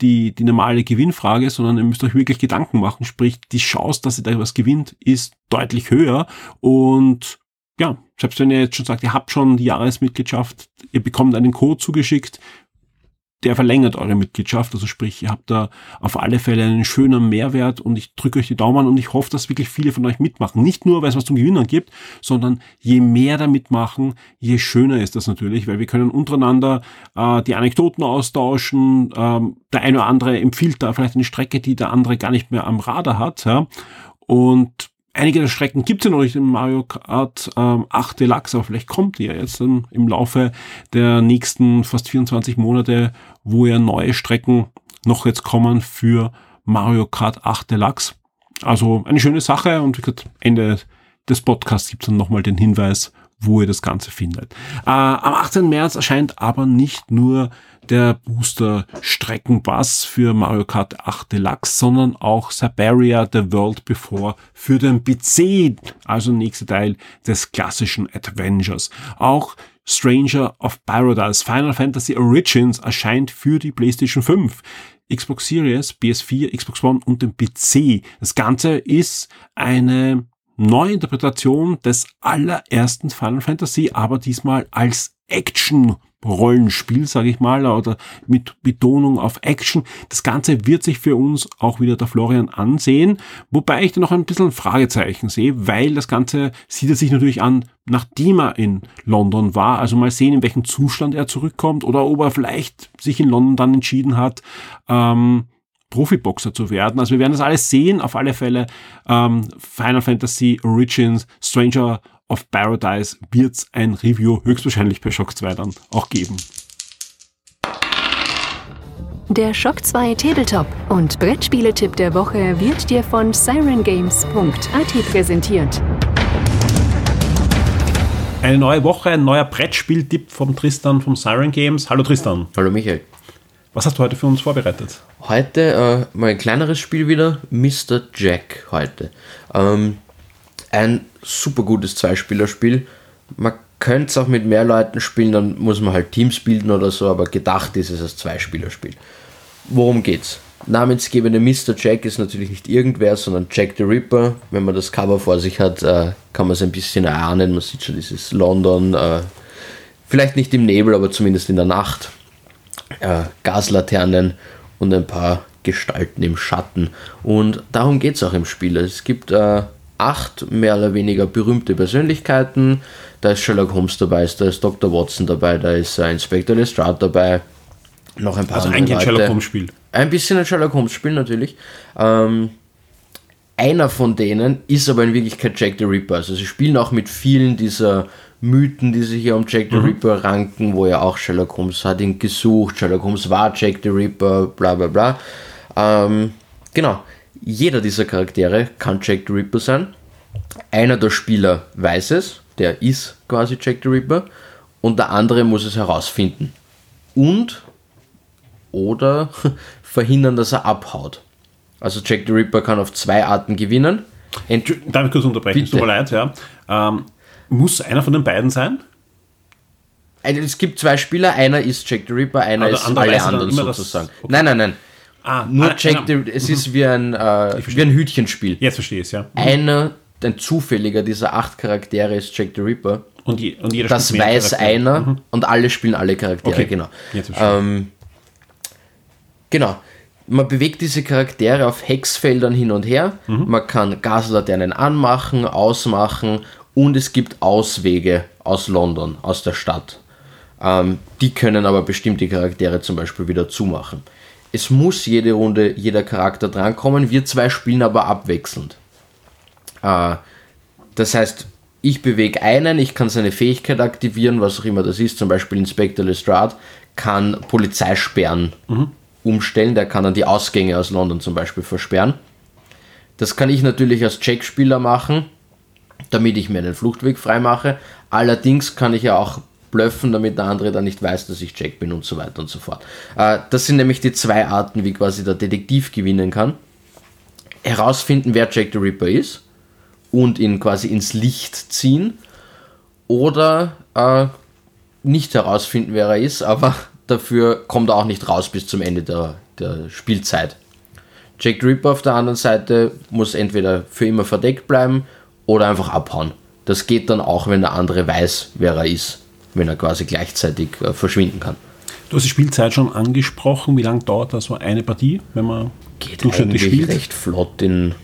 die, die normale Gewinnfrage, sondern ihr müsst euch wirklich Gedanken machen. Sprich, die Chance, dass ihr da was gewinnt, ist deutlich höher. Und ja, selbst wenn ihr jetzt schon sagt, ihr habt schon die Jahresmitgliedschaft, ihr bekommt einen Code zugeschickt, der verlängert eure Mitgliedschaft. Also sprich, ihr habt da auf alle Fälle einen schönen Mehrwert und ich drücke euch die Daumen und ich hoffe, dass wirklich viele von euch mitmachen. Nicht nur, weil es was zum Gewinnen gibt, sondern je mehr da mitmachen, je schöner ist das natürlich, weil wir können untereinander äh, die Anekdoten austauschen. Ähm, der eine oder andere empfiehlt da vielleicht eine Strecke, die der andere gar nicht mehr am Radar hat. Ja? Und Einige der Strecken gibt es ja noch nicht im Mario Kart ähm, 8 Deluxe, aber vielleicht kommt die ja jetzt dann im Laufe der nächsten fast 24 Monate, wo ja neue Strecken noch jetzt kommen für Mario Kart 8 Deluxe. Also eine schöne Sache und wie gesagt, Ende des Podcasts gibt es dann nochmal den Hinweis, wo ihr das Ganze findet. Äh, am 18. März erscheint aber nicht nur der Booster Streckenpass für Mario Kart 8 Deluxe, sondern auch Siberia The World Before für den PC, also nächster Teil des klassischen Adventures. Auch Stranger of Paradise Final Fantasy Origins erscheint für die PlayStation 5. Xbox Series, PS4, Xbox One und den PC. Das Ganze ist eine Neuinterpretation des allerersten Final Fantasy, aber diesmal als Action Rollenspiel, sage ich mal, oder mit Betonung auf Action. Das Ganze wird sich für uns auch wieder der Florian ansehen, wobei ich da noch ein bisschen Fragezeichen sehe, weil das Ganze sieht er sich natürlich an, nachdem er in London war. Also mal sehen, in welchem Zustand er zurückkommt oder ob er vielleicht sich in London dann entschieden hat, ähm, Profiboxer zu werden. Also wir werden das alles sehen. Auf alle Fälle ähm, Final Fantasy Origins, Stranger of Paradise wird es ein Review höchstwahrscheinlich bei Shock 2 dann auch geben. Der Shock 2 Tabletop und Brettspieletipp der Woche wird dir von sirengames.at präsentiert. Eine neue Woche, ein neuer Brettspieltipp vom Tristan vom Siren Games. Hallo Tristan. Hallo Michael. Was hast du heute für uns vorbereitet? Heute äh, mal ein kleineres Spiel wieder, Mr. Jack heute. Ähm, ein super gutes Zweispielerspiel. Man könnte es auch mit mehr Leuten spielen, dann muss man halt Teams bilden oder so, aber gedacht ist es als Zweispielerspiel. Worum geht's? Namensgebende Mr. Jack ist natürlich nicht irgendwer, sondern Jack the Ripper. Wenn man das Cover vor sich hat, äh, kann man es ein bisschen erahnen. Man sieht schon dieses London, äh, vielleicht nicht im Nebel, aber zumindest in der Nacht äh, Gaslaternen und ein paar Gestalten im Schatten. Und darum geht es auch im Spiel. Es gibt acht mehr oder weniger berühmte Persönlichkeiten. Da ist Sherlock Holmes dabei, da ist Dr. Watson dabei, da ist äh, Inspector Lestrade dabei. Noch ein paar Also eigentlich ein Sherlock Holmes Spiel. Ein bisschen ein Sherlock Holmes Spiel natürlich. Ähm, einer von denen ist aber in Wirklichkeit Jack the Ripper. Also sie spielen auch mit vielen dieser Mythen, die sich hier um Jack the mhm. Ripper ranken, wo ja auch Sherlock Holmes hat ihn gesucht, Sherlock Holmes war Jack the Ripper, bla bla bla. Ähm, genau, jeder dieser Charaktere kann Jack the Ripper sein. Einer der Spieler weiß es, der ist quasi Jack the Ripper, und der andere muss es herausfinden. Und oder verhindern, dass er abhaut. Also Jack the Ripper kann auf zwei Arten gewinnen. Ent Darf ich kurz unterbrechen? Tut mir leid, ja. Ähm, muss einer von den beiden sein? Also, es gibt zwei Spieler, einer ist Jack the Ripper, einer ist alle anderen sozusagen. Okay. Nein, nein, nein. Ah, Nur Jack the, es ist mhm. wie ein, äh, wie ein Hütchenspiel. Jetzt verstehe ich es, ja. Mhm. Einer, ein zufälliger dieser acht Charaktere ist Jack the Ripper. Und, je, und jeder Das weiß Charaktere. einer mhm. und alle spielen alle Charaktere, okay. genau. Jetzt ähm, genau. Man bewegt diese Charaktere auf Hexfeldern hin und her. Mhm. Man kann Gaslaternen anmachen, ausmachen und es gibt Auswege aus London, aus der Stadt. Ähm, die können aber bestimmte Charaktere zum Beispiel wieder zumachen. Es muss jede Runde jeder Charakter drankommen, wir zwei spielen aber abwechselnd. Äh, das heißt, ich bewege einen, ich kann seine Fähigkeit aktivieren, was auch immer das ist, zum Beispiel Inspector Lestrade kann Polizeisperren mhm. umstellen, der kann dann die Ausgänge aus London zum Beispiel versperren. Das kann ich natürlich als Checkspieler machen, damit ich mir einen Fluchtweg freimache. Allerdings kann ich ja auch blöffen, damit der andere dann nicht weiß, dass ich Jack bin und so weiter und so fort. Äh, das sind nämlich die zwei Arten, wie quasi der Detektiv gewinnen kann. Herausfinden, wer Jack the Ripper ist und ihn quasi ins Licht ziehen oder äh, nicht herausfinden, wer er ist, aber dafür kommt er auch nicht raus bis zum Ende der, der Spielzeit. Jack the Ripper auf der anderen Seite muss entweder für immer verdeckt bleiben oder einfach abhauen. Das geht dann auch, wenn der andere weiß, wer er ist, wenn er quasi gleichzeitig äh, verschwinden kann. Du hast die Spielzeit schon angesprochen. Wie lange dauert da so eine Partie, wenn man geht durchschnittlich spielt? recht flott in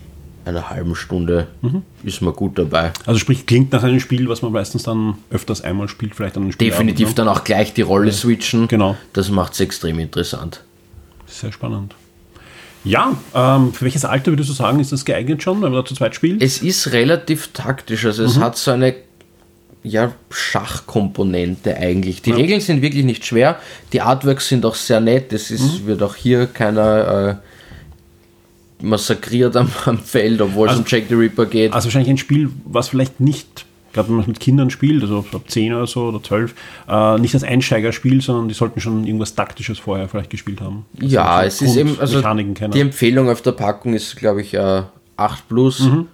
einer halben Stunde mhm. ist man gut dabei. Also sprich, klingt nach einem Spiel, was man meistens dann öfters einmal spielt, vielleicht an einem Spiel. Definitiv dann auch gleich die Rolle switchen. Genau. Das macht es extrem interessant. Sehr spannend. Ja, ähm, für welches Alter würdest du sagen, ist das geeignet schon, wenn man da zu zweit spielt? Es ist relativ taktisch, also es mhm. hat so eine ja, Schachkomponente eigentlich. Die ja. Regeln sind wirklich nicht schwer, die Artworks sind auch sehr nett, es ist, mhm. wird auch hier keiner äh, massakriert am, am, Feld, obwohl also, es um Jack the Ripper geht. Also wahrscheinlich ein Spiel, was vielleicht nicht gerade wenn man es mit Kindern spielt, also ab 10 oder so oder 12, äh, nicht als Einsteigerspiel, sondern die sollten schon irgendwas Taktisches vorher vielleicht gespielt haben. Also ja, es ist eben, also die Empfehlung auf der Packung ist, glaube ich, äh, 8 plus. Mhm.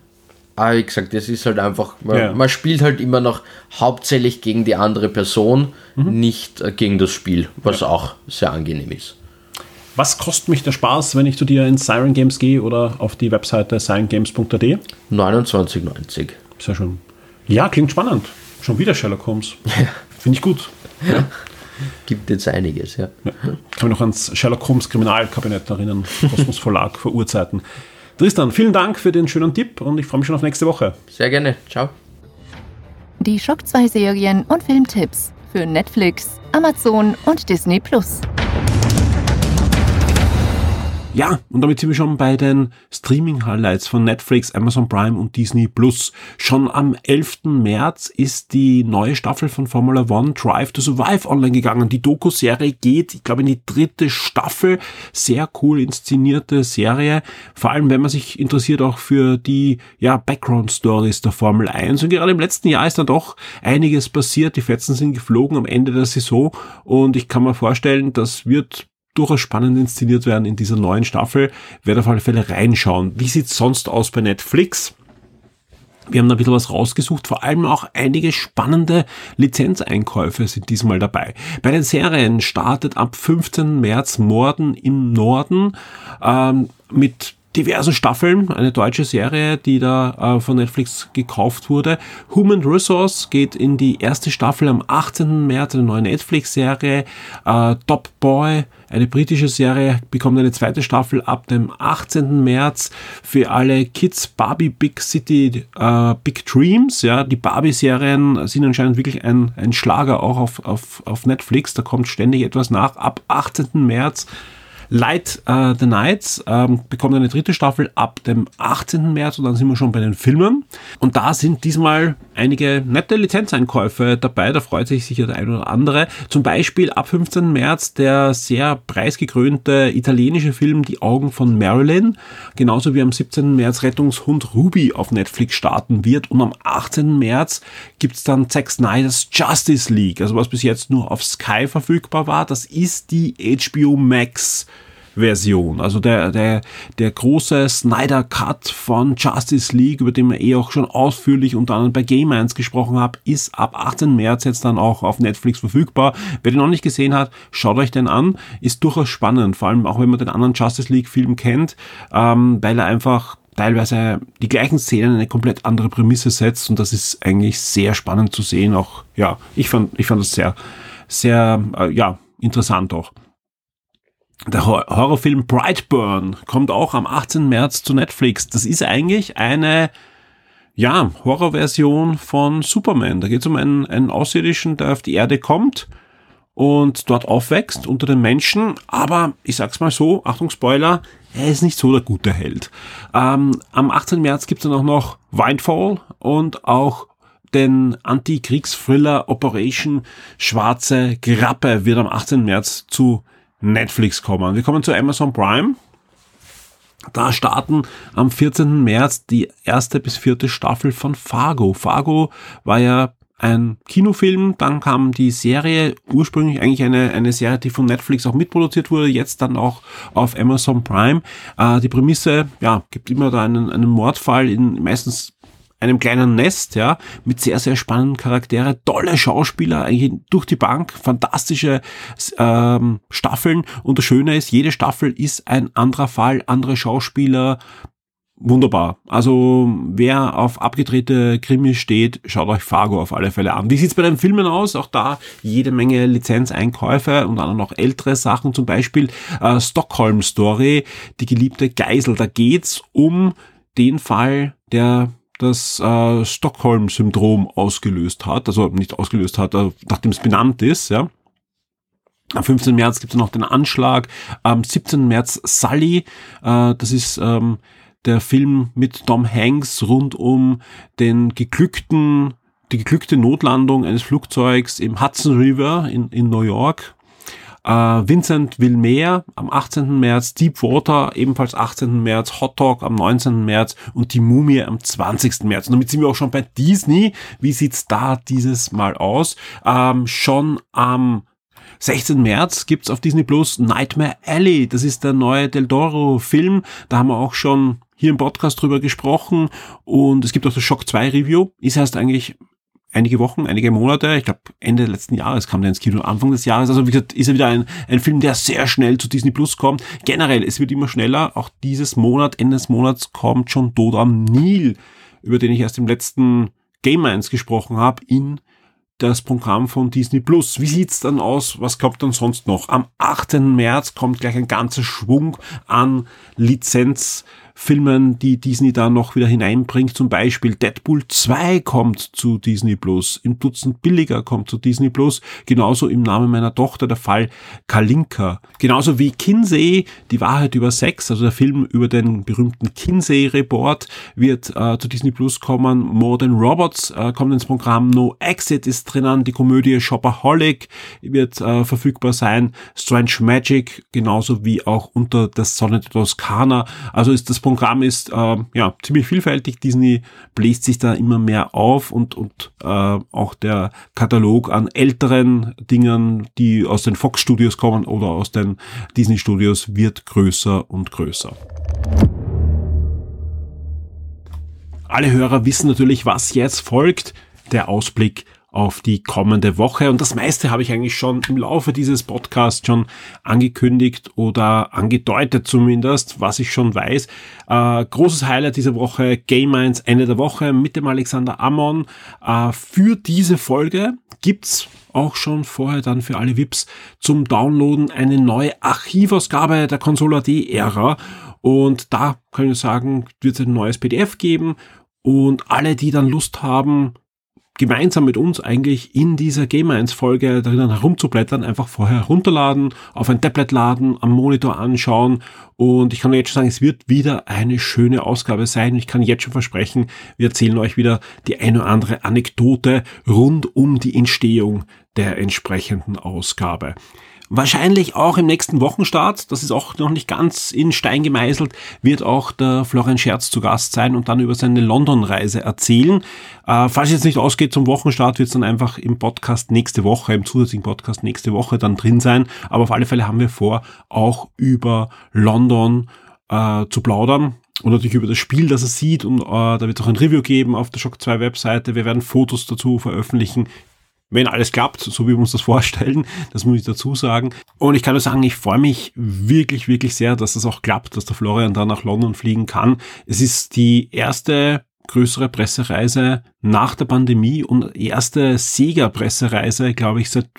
Aber wie gesagt, das ist halt einfach, man, ja. man, spielt halt immer noch hauptsächlich gegen die andere Person, mhm. nicht äh, gegen das Spiel, was ja. auch sehr angenehm ist. Was kostet mich der Spaß, wenn ich zu dir in Siren Games gehe oder auf die Webseite sirengames.at? 29,90. Sehr schön. Ja, klingt spannend. Schon wieder Sherlock Holmes. Finde ich gut. Ja. Gibt jetzt einiges, ja. ja. Kann mich noch ans Sherlock Holmes Kriminalkabinett erinnern. Kosmos Verlag vor Urzeiten. Tristan, vielen Dank für den schönen Tipp und ich freue mich schon auf nächste Woche. Sehr gerne. Ciao. Die Schock 2 Serien und Filmtipps für Netflix, Amazon und Disney Plus. Ja, und damit sind wir schon bei den Streaming-Highlights von Netflix, Amazon Prime und Disney Plus. Schon am 11. März ist die neue Staffel von Formula One Drive to Survive online gegangen. Die Doku-Serie geht, ich glaube, in die dritte Staffel. Sehr cool inszenierte Serie. Vor allem, wenn man sich interessiert auch für die, ja, Background-Stories der Formel 1. Und gerade im letzten Jahr ist da doch einiges passiert. Die Fetzen sind geflogen am Ende der Saison. Und ich kann mir vorstellen, das wird durchaus spannend inszeniert werden in dieser neuen Staffel. Werde auf alle Fälle reinschauen. Wie sieht's sonst aus bei Netflix? Wir haben da ein bisschen was rausgesucht, vor allem auch einige spannende Lizenzeinkäufe sind diesmal dabei. Bei den Serien startet ab 15. März Morden im Norden ähm, mit diversen Staffeln, eine deutsche Serie, die da äh, von Netflix gekauft wurde. Human Resource geht in die erste Staffel am 18. März, eine neue Netflix-Serie. Äh, Top Boy, eine britische Serie, bekommt eine zweite Staffel ab dem 18. März. Für alle Kids Barbie Big City äh, Big Dreams, ja, die Barbie-Serien sind anscheinend wirklich ein, ein Schlager auch auf, auf, auf Netflix. Da kommt ständig etwas nach. Ab 18. März Light uh, the Nights ähm, bekommt eine dritte Staffel ab dem 18. März und dann sind wir schon bei den Filmen. Und da sind diesmal einige nette Lizenzeinkäufe dabei, da freut sich sicher der ein oder andere. Zum Beispiel ab 15. März der sehr preisgekrönte italienische Film Die Augen von Marilyn, genauso wie am 17. März Rettungshund Ruby auf Netflix starten wird und am 18. März gibt's dann Zack Snyder's Justice League, also was bis jetzt nur auf Sky verfügbar war, das ist die HBO Max Version. Also der, der, der große Snyder Cut von Justice League, über den wir eh auch schon ausführlich unter anderem bei Game 1 gesprochen haben, ist ab 18. März jetzt dann auch auf Netflix verfügbar. Wer den noch nicht gesehen hat, schaut euch den an. Ist durchaus spannend, vor allem auch wenn man den anderen Justice League Film kennt, ähm, weil er einfach teilweise die gleichen Szenen eine komplett andere Prämisse setzt und das ist eigentlich sehr spannend zu sehen. Auch ja, ich fand ich fand das sehr sehr äh, ja interessant auch. Der Horrorfilm Brightburn kommt auch am 18. März zu Netflix. Das ist eigentlich eine ja, Horrorversion von Superman. Da geht es um einen, einen Außerirdischen, der auf die Erde kommt und dort aufwächst unter den Menschen. Aber ich sag's mal so, Achtung Spoiler, er ist nicht so der gute Held. Ähm, am 18. März gibt's dann auch noch Windfall und auch den Anti-Kriegs-Thriller Operation Schwarze Grappe wird am 18. März zu Netflix kommen. Wir kommen zu Amazon Prime. Da starten am 14. März die erste bis vierte Staffel von Fargo. Fargo war ja ein Kinofilm, dann kam die Serie, ursprünglich eigentlich eine, eine Serie, die von Netflix auch mitproduziert wurde, jetzt dann auch auf Amazon Prime. Äh, die Prämisse, ja, gibt immer da einen, einen Mordfall in meistens einem kleinen Nest, ja, mit sehr, sehr spannenden Charaktere, tolle Schauspieler, eigentlich durch die Bank, fantastische ähm, Staffeln. Und das Schöne ist, jede Staffel ist ein anderer Fall, andere Schauspieler, wunderbar. Also wer auf abgedrehte Krimis steht, schaut euch Fargo auf alle Fälle an. Wie sieht's bei den Filmen aus? Auch da jede Menge Lizenzeinkäufe und dann noch ältere Sachen, zum Beispiel äh, Stockholm Story, die geliebte Geisel. Da geht's um den Fall, der das äh, Stockholm-Syndrom ausgelöst hat, also nicht ausgelöst hat, äh, nachdem es benannt ist, ja. Am 15. März gibt es noch den Anschlag. Am 17. März Sully. Äh, das ist ähm, der Film mit Tom Hanks rund um den geglückten, die geglückte Notlandung eines Flugzeugs im Hudson River in, in New York. Äh, Vincent will mehr am 18. März, Deepwater ebenfalls 18. März, Hot Dog am 19. März und die Mumie am 20. März. Und damit sind wir auch schon bei Disney. Wie sieht's da dieses Mal aus? Ähm, schon am 16. März gibt's auf Disney Plus Nightmare Alley. Das ist der neue Del Toro Film. Da haben wir auch schon hier im Podcast drüber gesprochen und es gibt auch das Shock 2 Review. Ist heißt eigentlich einige Wochen, einige Monate, ich glaube Ende letzten Jahres kam der ins Kino, Anfang des Jahres. Also wie gesagt, ist er wieder ein, ein Film, der sehr schnell zu Disney Plus kommt. Generell, es wird immer schneller. Auch dieses Monat, Ende des Monats kommt schon Tod am Nil, über den ich erst im letzten Game Minds gesprochen habe, in das Programm von Disney Plus. Wie sieht's dann aus? Was kommt dann sonst noch? Am 8. März kommt gleich ein ganzer Schwung an Lizenz Filmen, die Disney da noch wieder hineinbringt. Zum Beispiel Deadpool 2 kommt zu Disney Plus, im Dutzend billiger kommt zu Disney Plus, genauso im Namen meiner Tochter der Fall Kalinka. Genauso wie Kinsey, die Wahrheit über Sex, also der Film über den berühmten Kinsey Report wird äh, zu Disney Plus kommen. More Than Robots äh, kommt ins Programm. No Exit ist drinnen. Die Komödie Shopaholic wird äh, verfügbar sein. Strange Magic, genauso wie auch unter der Sonne der Toskana. Also ist das Programm ist äh, ja ziemlich vielfältig. Disney bläst sich da immer mehr auf und, und äh, auch der Katalog an älteren Dingen, die aus den Fox Studios kommen oder aus den Disney Studios, wird größer und größer. Alle Hörer wissen natürlich, was jetzt folgt. Der Ausblick auf die kommende Woche. Und das meiste habe ich eigentlich schon im Laufe dieses Podcasts schon angekündigt oder angedeutet zumindest, was ich schon weiß. Äh, großes Highlight dieser Woche, Game Minds Ende der Woche mit dem Alexander Ammon. Äh, für diese Folge gibt's auch schon vorher dann für alle VIPs zum Downloaden eine neue Archivausgabe der Consola D-Ära. Und da kann ich sagen, wird es ein neues PDF geben. Und alle, die dann Lust haben, gemeinsam mit uns eigentlich in dieser Game 1 Folge drinnen herumzublättern, einfach vorher runterladen, auf ein Tablet laden, am Monitor anschauen und ich kann jetzt schon sagen, es wird wieder eine schöne Ausgabe sein. Ich kann jetzt schon versprechen, wir erzählen euch wieder die eine oder andere Anekdote rund um die Entstehung der entsprechenden Ausgabe. Wahrscheinlich auch im nächsten Wochenstart, das ist auch noch nicht ganz in Stein gemeißelt, wird auch der Florian Scherz zu Gast sein und dann über seine London-Reise erzählen. Äh, falls es jetzt nicht ausgeht zum Wochenstart, wird es dann einfach im Podcast nächste Woche, im zusätzlichen Podcast nächste Woche dann drin sein. Aber auf alle Fälle haben wir vor, auch über London äh, zu plaudern und natürlich über das Spiel, das er sieht und äh, da wird es auch ein Review geben auf der Shock 2 Webseite. Wir werden Fotos dazu veröffentlichen wenn alles klappt, so wie wir uns das vorstellen. Das muss ich dazu sagen. Und ich kann nur sagen, ich freue mich wirklich, wirklich sehr, dass das auch klappt, dass der Florian da nach London fliegen kann. Es ist die erste größere Pressereise nach der Pandemie und erste Sega-Pressereise, glaube ich, seit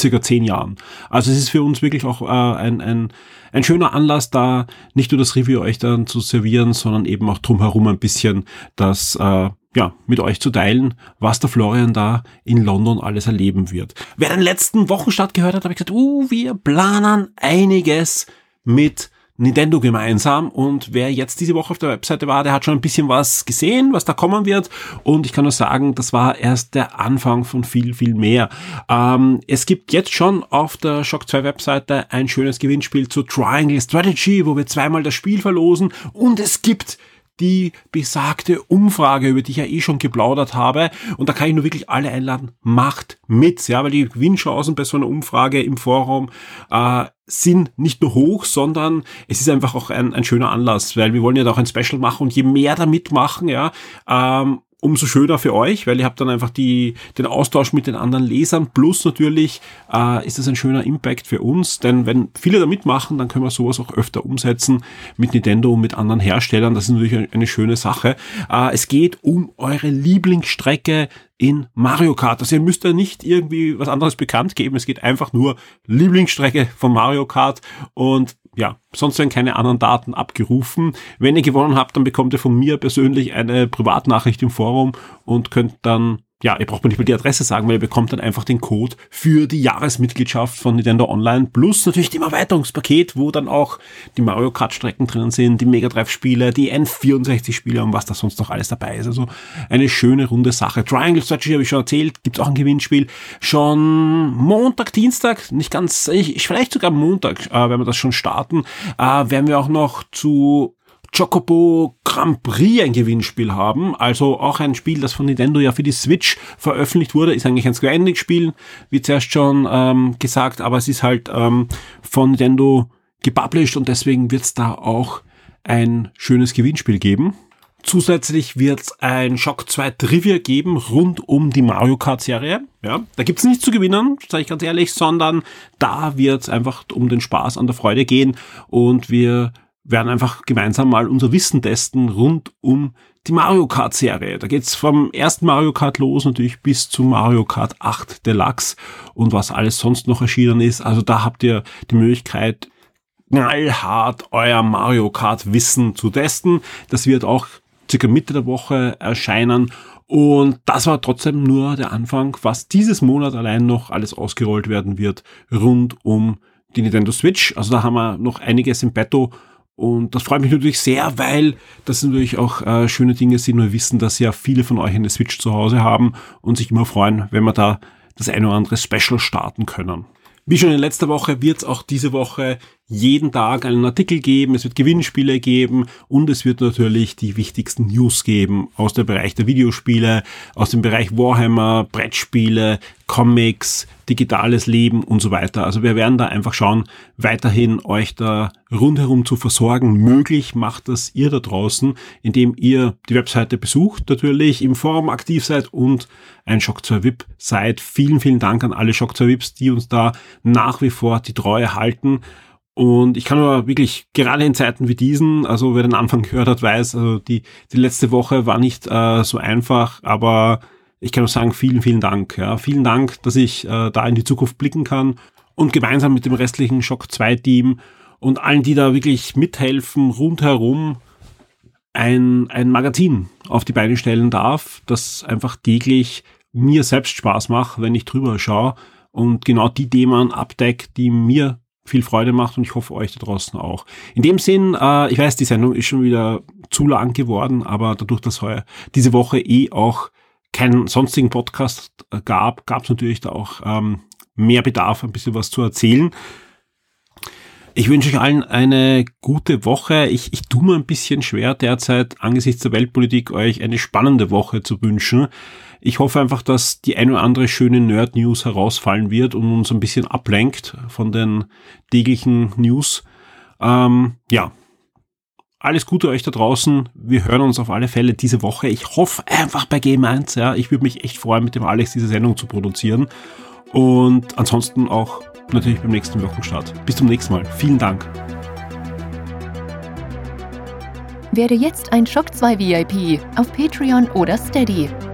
circa zehn Jahren. Also es ist für uns wirklich auch äh, ein, ein, ein schöner Anlass, da nicht nur das Review euch dann zu servieren, sondern eben auch drumherum ein bisschen das äh, ja, mit euch zu teilen, was der Florian da in London alles erleben wird. Wer den letzten Wochenstart gehört hat, habe ich gesagt, uh, wir planen einiges mit Nintendo gemeinsam und wer jetzt diese Woche auf der Webseite war, der hat schon ein bisschen was gesehen, was da kommen wird und ich kann nur sagen, das war erst der Anfang von viel, viel mehr. Ähm, es gibt jetzt schon auf der Shock 2 Webseite ein schönes Gewinnspiel zu Triangle Strategy, wo wir zweimal das Spiel verlosen und es gibt die besagte Umfrage, über die ich ja eh schon geplaudert habe. Und da kann ich nur wirklich alle einladen, macht mit, ja, weil die Gewinnchancen bei so einer Umfrage im Forum äh, sind nicht nur hoch, sondern es ist einfach auch ein, ein schöner Anlass, weil wir wollen ja da auch ein Special machen und je mehr da mitmachen, ja, ähm, umso schöner für euch, weil ihr habt dann einfach die, den Austausch mit den anderen Lesern. Plus natürlich äh, ist das ein schöner Impact für uns, denn wenn viele da mitmachen, dann können wir sowas auch öfter umsetzen mit Nintendo und mit anderen Herstellern. Das ist natürlich eine schöne Sache. Äh, es geht um eure Lieblingsstrecke in Mario Kart. Also ihr müsst ja nicht irgendwie was anderes bekannt geben. Es geht einfach nur Lieblingsstrecke von Mario Kart und ja, sonst werden keine anderen Daten abgerufen. Wenn ihr gewonnen habt, dann bekommt ihr von mir persönlich eine Privatnachricht im Forum und könnt dann ja, ihr braucht mir nicht mal die Adresse sagen, weil ihr bekommt dann einfach den Code für die Jahresmitgliedschaft von Nintendo Online plus natürlich dem Erweiterungspaket, wo dann auch die Mario Kart Strecken drin sind, die Mega Drive Spiele, die N64 Spiele und was da sonst noch alles dabei ist. Also eine schöne runde Sache. Triangle Strategy habe ich schon erzählt, gibt auch ein Gewinnspiel. Schon Montag, Dienstag, nicht ganz, ich, vielleicht sogar Montag, äh, wenn wir das schon starten, äh, werden wir auch noch zu Chocobo Grand Prix ein Gewinnspiel haben. Also auch ein Spiel, das von Nintendo ja für die Switch veröffentlicht wurde. Ist eigentlich ein Square Enix Spiel, wie zuerst schon ähm, gesagt, aber es ist halt ähm, von Nintendo gepublished und deswegen wird es da auch ein schönes Gewinnspiel geben. Zusätzlich wird es ein Shock 2 Trivia geben rund um die Mario Kart Serie. Ja, da gibt's nichts zu gewinnen, sage ich ganz ehrlich, sondern da wird es einfach um den Spaß an der Freude gehen und wir werden einfach gemeinsam mal unser Wissen testen rund um die Mario Kart Serie. Da geht's vom ersten Mario Kart los natürlich bis zu Mario Kart 8 Deluxe und was alles sonst noch erschienen ist. Also da habt ihr die Möglichkeit, knallhart euer Mario Kart Wissen zu testen. Das wird auch circa Mitte der Woche erscheinen. Und das war trotzdem nur der Anfang, was dieses Monat allein noch alles ausgerollt werden wird rund um die Nintendo Switch. Also da haben wir noch einiges im Petto. Und das freut mich natürlich sehr, weil das natürlich auch äh, schöne Dinge sind. Wir wissen, dass ja viele von euch eine Switch zu Hause haben und sich immer freuen, wenn wir da das eine oder andere Special starten können. Wie schon in letzter Woche wird es auch diese Woche jeden Tag einen Artikel geben, es wird Gewinnspiele geben und es wird natürlich die wichtigsten News geben aus dem Bereich der Videospiele, aus dem Bereich Warhammer, Brettspiele, Comics, digitales Leben und so weiter. Also wir werden da einfach schauen, weiterhin euch da rundherum zu versorgen. Möglich macht das ihr da draußen, indem ihr die Webseite besucht, natürlich im Forum aktiv seid und ein Shock 2 VIP seid. Vielen, vielen Dank an alle Shock 2 VIPs, die uns da nach wie vor die Treue halten. Und ich kann nur wirklich, gerade in Zeiten wie diesen, also wer den Anfang gehört hat, weiß, also die, die letzte Woche war nicht äh, so einfach, aber ich kann nur sagen, vielen, vielen Dank. Ja. Vielen Dank, dass ich äh, da in die Zukunft blicken kann und gemeinsam mit dem restlichen Shock 2 Team und allen, die da wirklich mithelfen, rundherum ein, ein Magazin auf die Beine stellen darf, das einfach täglich mir selbst Spaß macht, wenn ich drüber schaue und genau die Themen abdeckt, die mir viel Freude macht und ich hoffe euch da draußen auch. In dem Sinn, äh, ich weiß, die Sendung ist schon wieder zu lang geworden, aber dadurch, dass heuer diese Woche eh auch keinen sonstigen Podcast äh, gab, gab es natürlich da auch ähm, mehr Bedarf, ein bisschen was zu erzählen. Ich wünsche euch allen eine gute Woche. Ich, ich tue mir ein bisschen schwer derzeit angesichts der Weltpolitik euch eine spannende Woche zu wünschen. Ich hoffe einfach, dass die ein oder andere schöne Nerd-News herausfallen wird und uns ein bisschen ablenkt von den täglichen News. Ähm, ja, alles Gute euch da draußen. Wir hören uns auf alle Fälle diese Woche. Ich hoffe einfach bei Game 1. Ja, ich würde mich echt freuen, mit dem Alex diese Sendung zu produzieren. Und ansonsten auch natürlich beim nächsten Wochenstart. Bis zum nächsten Mal. Vielen Dank. Werde jetzt ein Shock 2 VIP auf Patreon oder Steady.